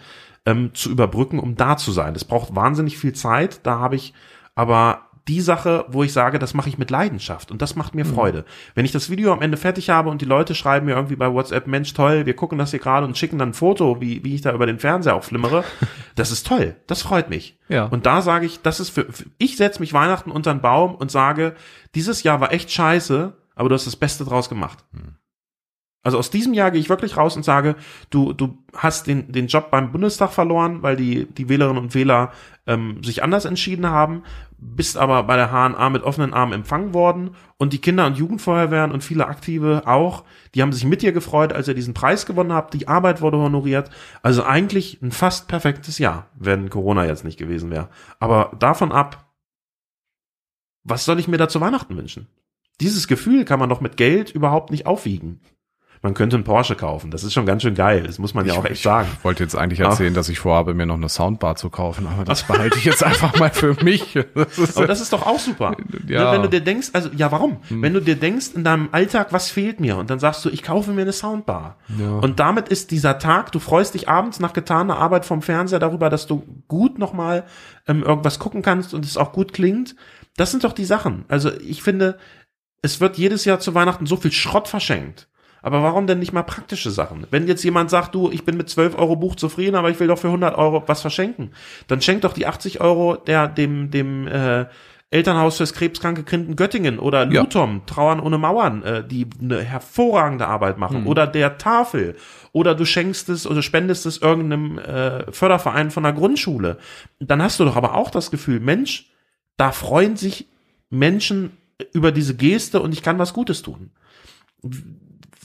A: ähm, zu überbrücken, um da zu sein. Das braucht wahnsinnig viel Zeit. Da habe ich aber die Sache, wo ich sage, das mache ich mit Leidenschaft und das macht mir Freude. Wenn ich das Video am Ende fertig habe und die Leute schreiben mir irgendwie bei WhatsApp, Mensch, toll, wir gucken das hier gerade und schicken dann ein Foto, wie, wie ich da über den Fernseher auch flimmere, das ist toll, das freut mich.
B: Ja.
A: Und da sage ich, das ist für, für ich setze mich Weihnachten unter den Baum und sage, dieses Jahr war echt scheiße, aber du hast das Beste draus gemacht. Also aus diesem Jahr gehe ich wirklich raus und sage, du, du hast den, den Job beim Bundestag verloren, weil die, die Wählerinnen und Wähler ähm, sich anders entschieden haben, bist aber bei der HNA mit offenen Armen empfangen worden und die Kinder- und Jugendfeuerwehren und viele Aktive auch, die haben sich mit dir gefreut, als ihr diesen Preis gewonnen habt, die Arbeit wurde honoriert. Also eigentlich ein fast perfektes Jahr, wenn Corona jetzt nicht gewesen wäre. Aber davon ab, was soll ich mir da zu Weihnachten wünschen? Dieses Gefühl kann man doch mit Geld überhaupt nicht aufwiegen. Man könnte einen Porsche kaufen. Das ist schon ganz schön geil. Das muss man ja auch echt sagen.
B: Ich wollte jetzt eigentlich erzählen, dass ich vorhabe, mir noch eine Soundbar zu kaufen, aber das behalte ich jetzt einfach mal für mich. Das ist,
A: Aber das ist doch auch super.
B: Ja.
A: Wenn du dir denkst, also ja, warum? Wenn du dir denkst in deinem Alltag, was fehlt mir? Und dann sagst du, ich kaufe mir eine Soundbar.
B: Ja.
A: Und damit ist dieser Tag, du freust dich abends nach getaner Arbeit vom Fernseher darüber, dass du gut nochmal ähm, irgendwas gucken kannst und es auch gut klingt. Das sind doch die Sachen. Also ich finde, es wird jedes Jahr zu Weihnachten so viel Schrott verschenkt. Aber warum denn nicht mal praktische Sachen? Wenn jetzt jemand sagt, du, ich bin mit 12 Euro Buch zufrieden, aber ich will doch für 100 Euro was verschenken, dann schenk doch die 80 Euro der dem dem äh, Elternhaus fürs krebskranke Kind in Göttingen oder
B: Ja.
A: Lutom, Trauern ohne Mauern, äh, die eine hervorragende Arbeit machen, oder der Tafel, oder du schenkst es oder spendest es irgendeinem äh, Förderverein von der Grundschule. Dann hast du doch aber auch das Gefühl, Mensch, da freuen sich Menschen über diese Geste und ich kann was Gutes tun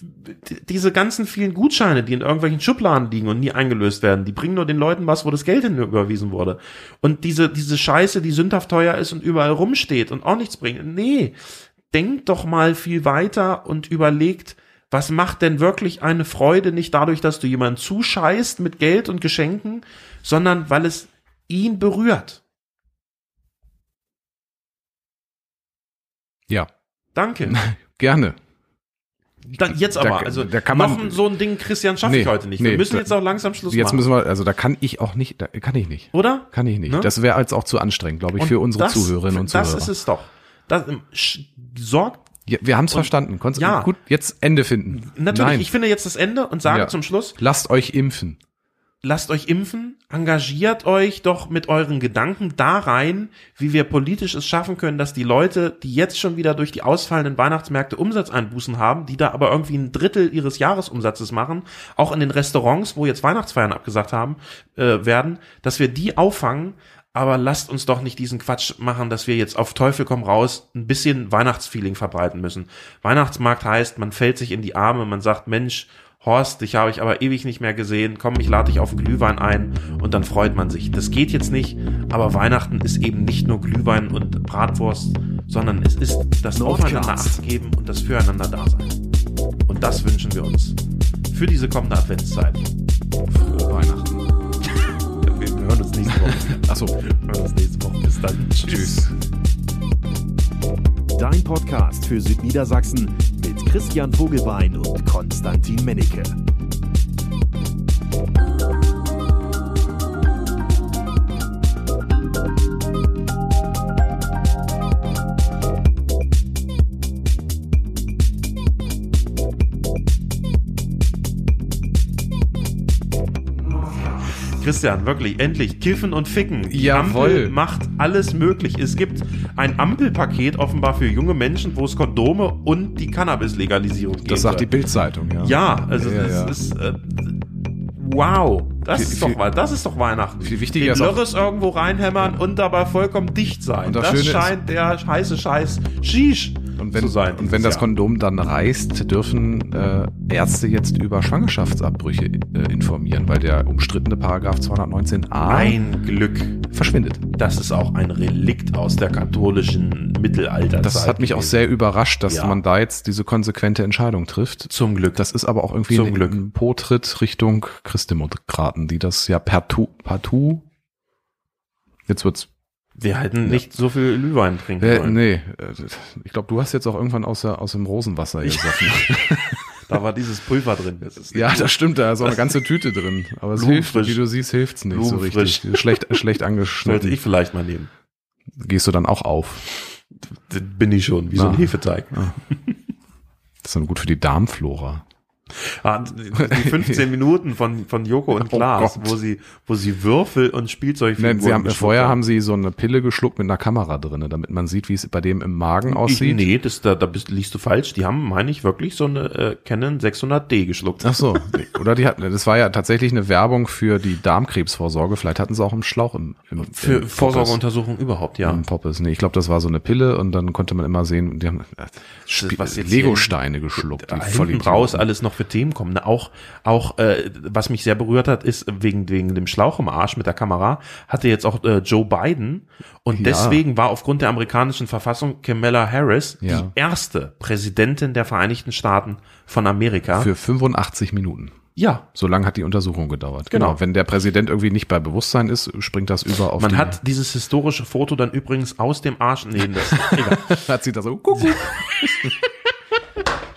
A: diese ganzen vielen Gutscheine, die in irgendwelchen Schubladen liegen und nie eingelöst werden, die bringen nur den Leuten was, wo das Geld hin überwiesen wurde. Und diese, diese Scheiße, die sündhaft teuer ist und überall rumsteht und auch nichts bringt. Nee, denkt doch mal viel weiter und überlegt, was macht denn wirklich eine Freude nicht dadurch, dass du jemanden zuscheißt mit Geld und Geschenken, sondern weil es ihn berührt.
B: ja,
A: Danke.
B: gerne.
A: Dann jetzt aber,
B: Da-
A: also
B: da kann man-
A: noch so ein Ding, Christian, schaffe ich
B: Nee,
A: heute nicht. Wir
B: nee,
A: müssen
B: da-
A: jetzt auch langsam Schluss
B: Jetzt
A: machen.
B: müssen wir, also da kann ich auch nicht, da kann ich nicht.
A: Oder?
B: Kann ich nicht.
A: Ne?
B: Das wäre als auch zu anstrengend, glaube ich,
A: Und
B: für unsere
A: das,
B: Zuhörerinnen und
A: Das
B: Zuhörer.
A: ist es doch. Das ähm, sorgt
B: ja, wir haben es verstanden. Konntest,
A: Ja.
B: Gut, jetzt Ende finden.
A: natürlich.
B: Nein.
A: Ich finde jetzt das Ende und sage
B: Ja.
A: zum Schluss:
B: Lasst euch impfen.
A: Lasst euch impfen, engagiert euch doch mit euren Gedanken da rein, wie wir politisch es schaffen können, dass die Leute, die jetzt schon wieder durch die ausfallenden Weihnachtsmärkte Umsatzeinbußen haben, die da aber irgendwie ein Drittel ihres Jahresumsatzes machen, auch in den Restaurants, wo jetzt Weihnachtsfeiern abgesagt haben, äh, werden, dass wir die auffangen, aber lasst uns doch nicht diesen Quatsch machen, dass wir jetzt auf Teufel komm raus ein bisschen Weihnachtsfeeling verbreiten müssen. Weihnachtsmarkt heißt, man fällt sich in die Arme, man sagt, Mensch, Horst, dich habe ich aber ewig nicht mehr gesehen, komm, ich lade dich auf Glühwein ein und dann freut man sich. Das geht jetzt nicht, aber Weihnachten ist eben nicht nur Glühwein und Bratwurst, sondern es ist das Aufeinander Acht geben und das Füreinander Dasein. Und das wünschen wir uns für diese kommende Adventszeit.
B: Frohe Weihnachten.
A: Wir hören uns nächste Woche.
B: Achso,
A: Wir hören uns nächste Woche. Bis dann.
B: tschüss.
C: Dein Podcast für Südniedersachsen Christian Vogelbein und Konstantin Mennecke.
A: Christian, wirklich, endlich, kiffen und ficken. Die
B: Jawohl.
A: Ampel macht alles möglich. Es gibt ein Ampelpaket offenbar für junge Menschen, wo es Kondome und die Cannabis-Legalisierung gibt.
B: Das sagt die Bildzeitung, ja.
A: Ja, also
B: Ja,
A: das
B: ja.
A: ist äh, wow. Das
B: Viel-
A: ist doch
B: viel-
A: mal, das ist doch Weihnachten.
B: viel wichtiger
A: Den
B: ist auch-
A: Lörres irgendwo reinhämmern und dabei vollkommen dicht sein.
B: Und das
A: das
B: Schöne ist-
A: scheint der heiße Scheiß Shish
B: Und wenn,
A: zu sein.
B: und wenn das
A: Jahr.
B: Kondom dann reißt, dürfen äh, Ärzte jetzt über Schwangerschaftsabbrüche äh, informieren, weil der umstrittene Paragraph 219a
A: ein Glück.
B: verschwindet.
A: Das ist auch ein Relikt aus der katholischen Mittelalterzeit.
B: Das hat mich auch sehr überrascht, dass
A: Ja.
B: man da jetzt diese konsequente Entscheidung trifft.
A: Zum Glück.
B: Das ist aber auch irgendwie
A: Zum
B: ein,
A: Glück.
B: ein Po-Tritt Richtung Christdemokraten, die das ja partout, partout jetzt wird's
A: Wir hätten nicht so viel Glühwein trinken
B: äh,
A: sollen.
B: nee, äh, ich glaube, du hast jetzt auch irgendwann aus, aus dem Rosenwasser gesoffen.
A: Da war dieses Pulver drin. Das
B: ja, das stimmt, da ist auch eine ganze Tüte drin. Aber es hilft, wie du siehst, hilft's nicht so richtig. Schlecht, schlecht
A: sollte
B: angeschnitten.
A: ich vielleicht mal nehmen.
B: Gehst du dann auch auf.
A: Das bin ich schon, wie so ein
B: Ah.
A: Hefeteig.
B: Das ist dann gut für die Darmflora.
A: Ah, Die 15 Minuten von, von Joko und
B: Oh
A: Klaas,
B: Gott.
A: wo sie, wo sie Würfel und Spielzeugfiguren
B: Nein, sie haben, vorher haben sie so eine Pille geschluckt mit einer Kamera drinne, damit man sieht, wie es bei dem im Magen
A: Ich,
B: aussieht.
A: nee, das, da, da bist, liest du falsch. Die haben, meine ich, wirklich so eine äh, Canon 600D geschluckt.
B: Ach so, oder die hatten, das war ja tatsächlich eine Werbung für die Darmkrebsvorsorge. Vielleicht hatten sie auch einen Schlauch im, im
A: Für
B: im
A: Vorsorgeuntersuchung überhaupt, ja.
B: Im Poppes. Nee, ich glaube, das war so eine Pille und dann konnte man immer sehen, die haben äh, Lego-Steine geschluckt. Die
A: hinten
B: Vollidioten.
A: raus alles noch für Themen kommen. Ne? Auch, auch äh, was mich sehr berührt hat, ist wegen, wegen dem Schlauch im Arsch mit der Kamera, hatte jetzt auch äh, Joe Biden und
B: Ja.
A: deswegen war aufgrund der amerikanischen Verfassung Kamala Harris
B: Ja.
A: die erste Präsidentin der Vereinigten Staaten von Amerika.
B: Für 85 Minuten.
A: ja,
B: So lange hat die Untersuchung gedauert.
A: Genau.
B: Wenn der Präsident irgendwie nicht bei Bewusstsein ist, springt das über auf
A: man
B: die,
A: hat dieses historische Foto dann übrigens aus dem Arsch, nee, das, egal.
B: hat sie da so, Kuckuck.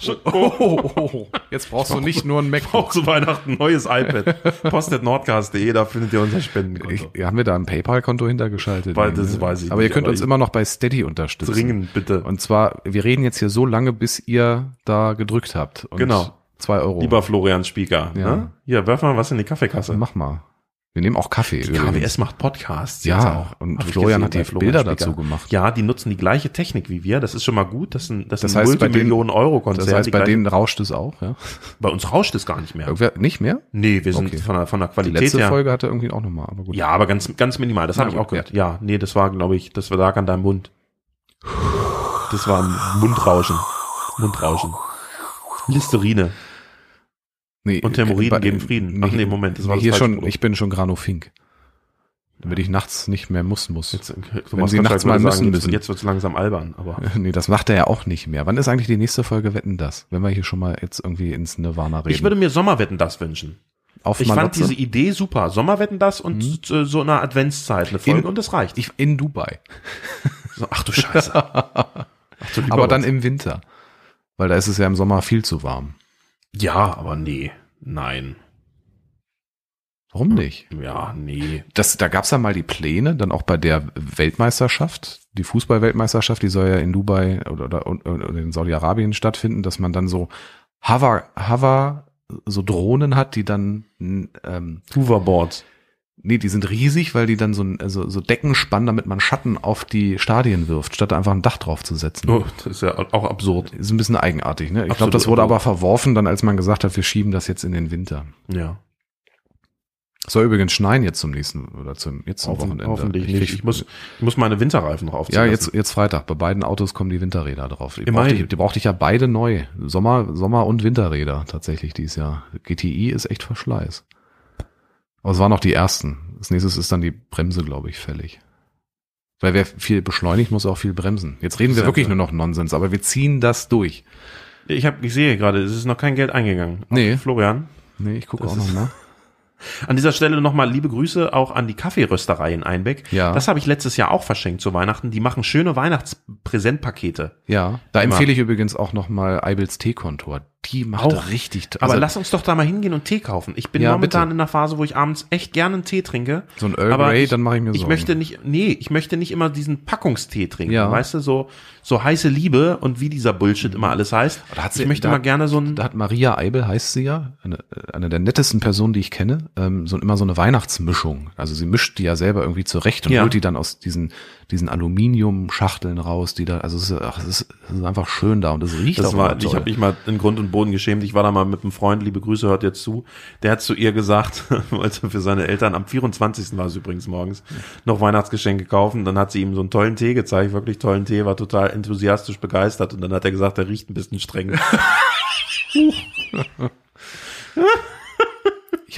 B: Oh, oh, oh, oh. Jetzt brauchst du nicht nur ein
A: auch
B: MacBook.
A: zu Weihnachten ein neues iPad. Postetnordcast.de, da findet ihr unser Spendenkonto.
B: Ich, haben wir da ein PayPal-Konto hintergeschaltet?
A: Weil das
B: ne?
A: weiß ich
B: Aber
A: nicht,
B: ihr könnt
A: aber
B: uns immer noch bei Steady unterstützen.
A: Dringend, bitte.
B: Und zwar, wir reden jetzt hier so lange, bis ihr da gedrückt habt.
A: Genau.
B: Zwei Euro.
A: Lieber Florian Spieker.
B: Ja.
A: Ne? Hier, werf mal was in die Kaffeekasse.
B: Mach mal. Wir nehmen auch Kaffee.
A: Die
B: übrigens.
A: KWS macht Podcasts
B: Ja, und
A: Hab
B: Florian hat die
A: Florian
B: Bilder
A: Spieker.
B: dazu gemacht.
A: Ja, die nutzen die gleiche Technik wie wir. Das ist schon mal gut. Das sind, das
B: Das
A: sind
B: heißt, bei denen-
A: Multimillionen-Euro-Konzerne.
B: Das heißt,
A: die
B: bei denen rauscht es auch, ja?
A: bei uns rauscht es gar nicht mehr.
B: Irgendwer, nicht mehr?
A: Nee, wir sind
B: Okay.
A: von, der, von der
B: Die
A: Qualität
B: letzte
A: her.
B: Folge hatte irgendwie auch nochmal, aber gut.
A: Ja, aber ganz, ganz minimal. Das habe ich auch gehört. Ja, nee, das war, glaube ich, das war lag an deinem Mund. Das war ein Mundrauschen. Mundrauschen. Listerine.
B: Nee,
A: Und Hämorrhoiden
B: bei-
A: geben Frieden. Ach nee, Moment, das war das
B: hier schon,
A: Produkt.
B: ich bin schon Granofink. Damit ich nachts nicht mehr muss muss.
A: Jetzt, Thomas
B: Sie
A: Gottschalk
B: nachts mal müssen
A: jetzt,
B: müssen.
A: Jetzt wird's langsam albern, aber.
B: nee, das macht er ja auch nicht mehr. Wann ist eigentlich die nächste Folge Wetten das? Wenn wir hier schon mal jetzt irgendwie ins Nirvana reden.
A: Ich würde mir Sommerwetten das wünschen.
B: Auf
A: Ich fand
B: Malotze?
A: diese Idee super. Sommerwetten das und äh, so eine Adventszeit, eine Folge
B: In-
A: und das reicht.
B: ich, in Dubai.
A: so, ach du Scheiße. Ach du
B: Aber dann im Winter. Weil da ist es ja im Sommer viel zu warm.
A: Ja, aber nee. Nein.
B: Warum nicht?
A: Ja, nee.
B: Das, da gab's ja mal die Pläne, dann auch bei der Weltmeisterschaft, die Fußball-Weltmeisterschaft, die soll ja in Dubai oder, oder, oder in Saudi-Arabien stattfinden, dass man dann so Hover, Hover so Drohnen hat, die dann ähm,
A: Hoverboards.
B: Nee, die sind riesig, weil die dann so, ein- also, so Decken spannen, damit man Schatten auf die Stadien wirft, statt einfach ein Dach drauf zu setzen.
A: Oh, das ist ja auch absurd.
B: Ist ein bisschen eigenartig, ne? Ich glaube, das wurde
A: absurd.
B: aber verworfen, dann als man gesagt hat, wir schieben das jetzt in den Winter.
A: Ja.
B: Soll übrigens schneien jetzt zum nächsten oder zum jetzt zum
A: Hoffen,
B: Wochenende.
A: hoffentlich
B: Ich
A: nicht. Ich muss, ich muss meine Winterreifen noch aufziehen.
B: ja, jetzt jetzt Freitag. Bei beiden Autos kommen die Winterräder drauf. Die brauchte, ich, die brauchte ich ja beide neu. Sommer Sommer und Winterräder tatsächlich dieses Jahr. GTI ist echt Verschleiß. Aber es waren noch die ersten. Das nächste ist dann die Bremse, glaube ich, fällig. Weil wer viel beschleunigt, muss auch viel bremsen. Jetzt reden wir wirklich nur noch Nonsens, aber wir ziehen das durch.
A: Ich, hab, ich sehe gerade, es ist noch kein Geld eingegangen.
B: Nee.
A: Florian.
B: Nee, ich gucke auch noch mal.
A: An dieser Stelle nochmal liebe Grüße auch an die Kaffeerösterei in Einbeck.
B: Ja.
A: Das habe ich letztes Jahr auch verschenkt zu Weihnachten. Die machen schöne Weihnachtspräsentpakete.
B: Ja, da
A: Immer.
B: empfehle ich übrigens auch noch mal Eibels Teekontor. Die macht
A: Auch.
B: richtig. to-
A: Aber
B: also
A: lass uns doch da mal hingehen und Tee kaufen. Ich bin
B: Ja,
A: momentan
B: bitte.
A: in einer Phase, wo ich abends echt gerne einen Tee trinke.
B: so ein Earl
A: aber
B: Grey,
A: ich-
B: dann mache ich mir
A: Ich
B: Sorgen.
A: möchte nicht, nee, ich möchte nicht immer diesen Packungstee trinken.
B: Ja.
A: Weißt du, so, so heiße Liebe und wie dieser Bullshit immer alles heißt. Ich möchte
B: da-
A: mal gerne so ein,
B: Da hat Maria Eibel, heißt sie ja, eine, eine der nettesten Personen, die ich kenne, ähm, so immer so eine Weihnachtsmischung. Also sie mischt die ja selber irgendwie zurecht und
A: Ja.
B: holt die dann aus diesen, diesen Aluminiumschachteln raus, die da, also es ist, ach, es ist, es ist einfach schön da und es riecht
A: Das
B: auch
A: war,
B: immer
A: ich
B: toll.
A: habe mich mal in Grund und Boden geschämt. Ich war da mal mit einem Freund, liebe Grüße, hört jetzt zu. Der hat zu ihr gesagt, wollte für seine Eltern am 24. war es übrigens morgens, noch Weihnachtsgeschenke kaufen. Dann hat sie ihm so einen tollen Tee gezeigt, wirklich tollen Tee, war total enthusiastisch begeistert. Und dann hat er gesagt, der riecht ein bisschen streng.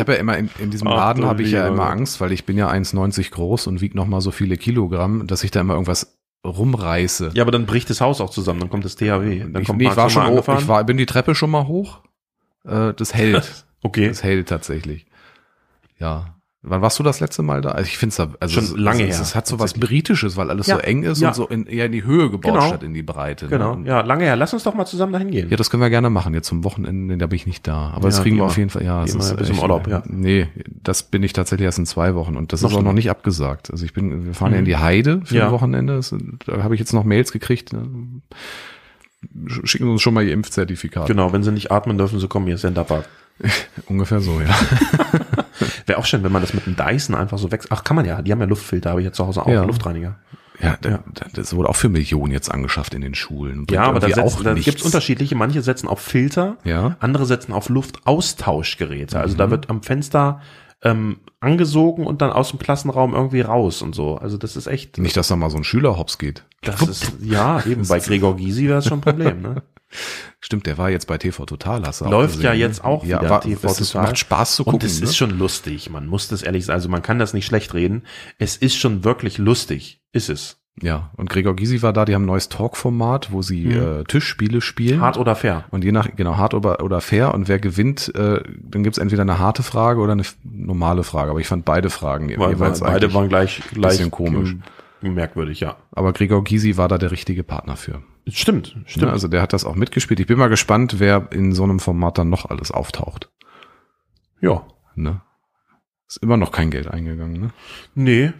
B: Ich habe ja immer in, in diesem
A: Ach,
B: Laden habe ich ja immer. Angst, weil ich bin ja 1,90 groß und wiege noch mal so viele Kilogramm, dass ich da immer irgendwas rumreiße.
A: Ja, aber dann bricht das Haus auch zusammen, dann kommt das THW. Dann
B: ich,
A: kommt
B: nee, ich war
A: schon
B: hoch, ich war, bin die Treppe schon mal hoch. Äh, das hält.
A: okay.
B: Das hält tatsächlich. Ja. Wann warst du das letzte Mal da? Also ich finde es also
A: Schon
B: es,
A: lange her,
B: Es hat so was Britisches, weil alles so
A: Ja,
B: eng ist
A: ja.
B: und so in, eher in die Höhe gebaut
A: Genau.
B: statt in die Breite. ne?
A: Genau. Ja, lange her. Lass uns doch mal zusammen dahin gehen.
B: Ja, das können wir gerne machen. Jetzt zum Wochenende, da bin ich nicht da. Aber das
A: Ja,
B: kriegen
A: wie
B: wir auf jeden Fall. Ja, es ist
A: bis im Urlaub, ja.
B: Nee, das bin ich tatsächlich erst in zwei Wochen und das
A: Noch
B: ist auch noch nicht abgesagt. Also ich bin, wir fahren ja in
A: Mhm.
B: die Heide für
A: Ja.
B: ein Wochenende. Das, da habe ich jetzt noch Mails gekriegt. ne? Schicken Sie uns schon mal Ihr Impfzertifikat.
A: Genau, wenn sie nicht atmen dürfen, sie kommen hier Senderpark.
B: Ungefähr so, ja.
A: Wäre auch schön, wenn man das mit dem Dyson einfach so wechselt. Ach, kann man ja. Die haben ja Luftfilter, habe ich ja zu Hause auch.
B: Ja.
A: Luftreiniger.
B: Ja, da- das wurde auch für Millionen jetzt angeschafft in den Schulen. Bringt
A: Ja, aber da, setzt, da gibt's unterschiedliche. Manche setzen auf Filter,
B: Ja.
A: andere setzen auf Luftaustauschgeräte. Also
B: Mhm.
A: da wird am Fenster ähm, angesogen und dann aus dem Klassenraum irgendwie raus und so. Also das ist echt.
B: Nicht, dass da mal so ein Schüler hops geht.
A: Das ist, ja, eben bei Gregor Gysi wäre das schon ein Problem, ne?
B: Stimmt, der war jetzt bei TV Total. Hast du
A: Läuft
B: gesehen,
A: ja
B: ne?
A: jetzt auch
B: ja,
A: wieder
B: war,
A: TV
B: es ist,
A: Total.
B: macht Spaß zu gucken.
A: Und es
B: ne?
A: ist schon lustig. Man muss das ehrlich sagen. Also man kann das nicht schlecht reden. Es ist schon wirklich lustig. Ist es.
B: Ja, und Gregor Gysi war da, die haben ein neues Talkformat, wo sie
A: Mhm.
B: äh, Tischspiele spielen.
A: Hart oder fair?
B: Und je nach, genau, hart oder, oder fair. Und wer gewinnt, äh, dann gibt's entweder eine harte Frage oder eine normale Frage. Aber ich fand beide Fragen
A: Weil, weil beide waren gleich, gleich
B: bisschen komisch.
A: Merkwürdig, ja.
B: Aber Gregor Gysi war da der richtige Partner für.
A: Stimmt, stimmt.
B: Ne? Also der hat das auch mitgespielt. Ich bin mal gespannt, wer in so einem Format dann noch alles auftaucht.
A: ja.
B: Ne? Ist immer noch kein Geld eingegangen. Ne?
A: Nee.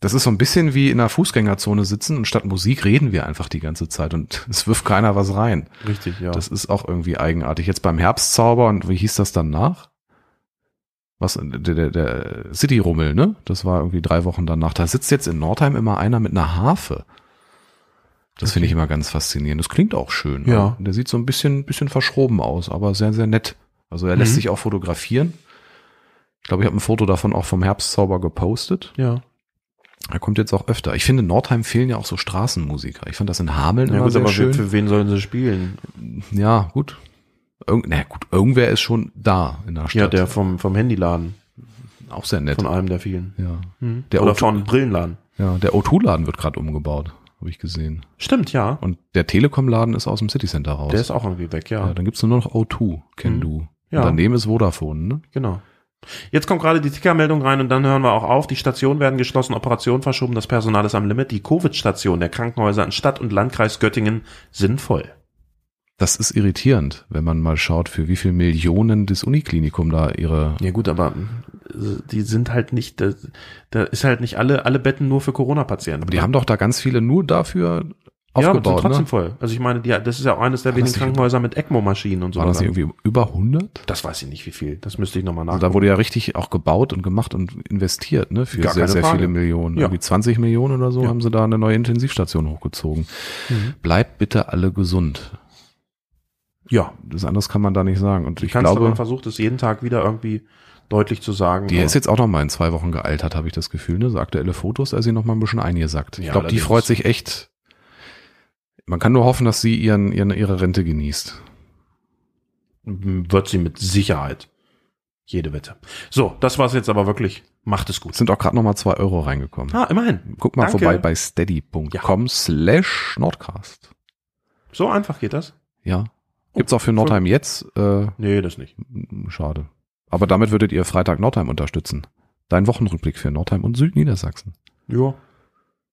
B: Das ist so ein bisschen wie in einer Fußgängerzone sitzen und statt Musik reden wir einfach die ganze Zeit und es wirft keiner was rein.
A: Richtig, ja.
B: Das ist auch irgendwie eigenartig. Jetzt beim Herbstzauber und wie hieß das danach? Was, der, der, der City-Rummel, ne? Das war irgendwie drei Wochen danach. Da sitzt jetzt in Nordheim immer einer mit einer Harfe. Das finde ich immer ganz faszinierend. Das klingt auch schön.
A: Ja.
B: Der sieht so ein bisschen, bisschen verschroben aus, aber sehr, sehr nett. Also er lässt
A: Mhm.
B: sich auch fotografieren. Ich glaube, ich habe ein Foto davon auch vom Herbstzauber gepostet.
A: ja.
B: Er kommt jetzt auch öfter. Ich finde, in Nordheim fehlen ja auch so Straßenmusiker. Ich fand das in Hameln
A: Ja
B: immer
A: gut,
B: sehr
A: aber
B: schön.
A: für wen sollen sie spielen?
B: Ja, gut. Irgend, na gut, irgendwer ist schon da in der Stadt.
A: Ja, der vom, vom Handyladen.
B: auch sehr nett.
A: Von einem der vielen.
B: Ja.
A: Mhm.
B: Der
A: Oder
B: O2
A: von Brillenladen.
B: ja, der O2-Laden wird gerade umgebaut, habe ich gesehen.
A: Stimmt, ja.
B: Und der Telekom-Laden ist aus dem City Center raus.
A: Der ist auch irgendwie weg, ja.
B: ja, dann gibt's nur noch O2, kenn
A: Mhm.
B: du.
A: Ja.
B: Und daneben ist Vodafone, ne?
A: Genau. Jetzt kommt gerade die Tickermeldung rein und dann hören wir auch auf. Die Stationen werden geschlossen, Operationen verschoben, das Personal ist am Limit. Die Covid-Stationen der Krankenhäuser in Stadt und Landkreis Göttingen sind voll.
B: Das ist irritierend, wenn man mal schaut, für wie viel Millionen das Uniklinikum da ihre
A: Ja gut, aber äh, die sind halt nicht, da, da ist halt nicht alle, alle Betten nur für Corona-Patienten.
B: Aber die haben doch da ganz viele nur dafür
A: Ja, aber sind
B: aufgebaut.
A: trotzdem
B: ne?
A: voll. Also ich meine, die, das ist ja auch eines der wenigen Krankenhäuser mit ECMO-Maschinen und so.
B: War das irgendwie über 100?
A: Das weiß ich nicht, wie viel. Das müsste ich nochmal
B: Also
A: nachgucken.
B: da wurde ja richtig auch gebaut und gemacht und investiert, ne? Für
A: Gar
B: sehr, sehr
A: Frage.
B: viele Millionen.
A: Ja.
B: Irgendwie 20 Millionen oder so
A: Ja.
B: haben sie da eine neue Intensivstation hochgezogen.
A: Mhm.
B: Bleibt bitte alle gesund.
A: Ja,
B: Das anderes kann man da nicht sagen. Und ich
A: Kanzlerin
B: glaube,
A: versucht es jeden Tag wieder irgendwie deutlich zu sagen.
B: die ist jetzt auch noch mal in zwei Wochen gealtert, habe ich das Gefühl. Ne? So aktuelle Fotos, da ist sie noch mal ein bisschen eingesackt. Ich
A: Ja,
B: glaube, die freut sich echt. Man kann nur hoffen, dass sie ihren, ihren, ihre Rente genießt.
A: wird sie mit Sicherheit. Jede Wette. So, das war's jetzt aber wirklich. Macht es gut.
B: Es sind auch gerade noch mal zwei Euro reingekommen.
A: Ah, immerhin.
B: Guck mal
A: danke.
B: vorbei bei steady.com slash Nordcast.
A: So einfach geht das?
B: Ja. Gibt's auch für Nordheim jetzt. Äh,
A: Nee, das nicht.
B: schade. Aber damit würdet ihr Freitag Nordheim unterstützen. Dein Wochenrückblick für Nordheim und Südniedersachsen.
A: Ja,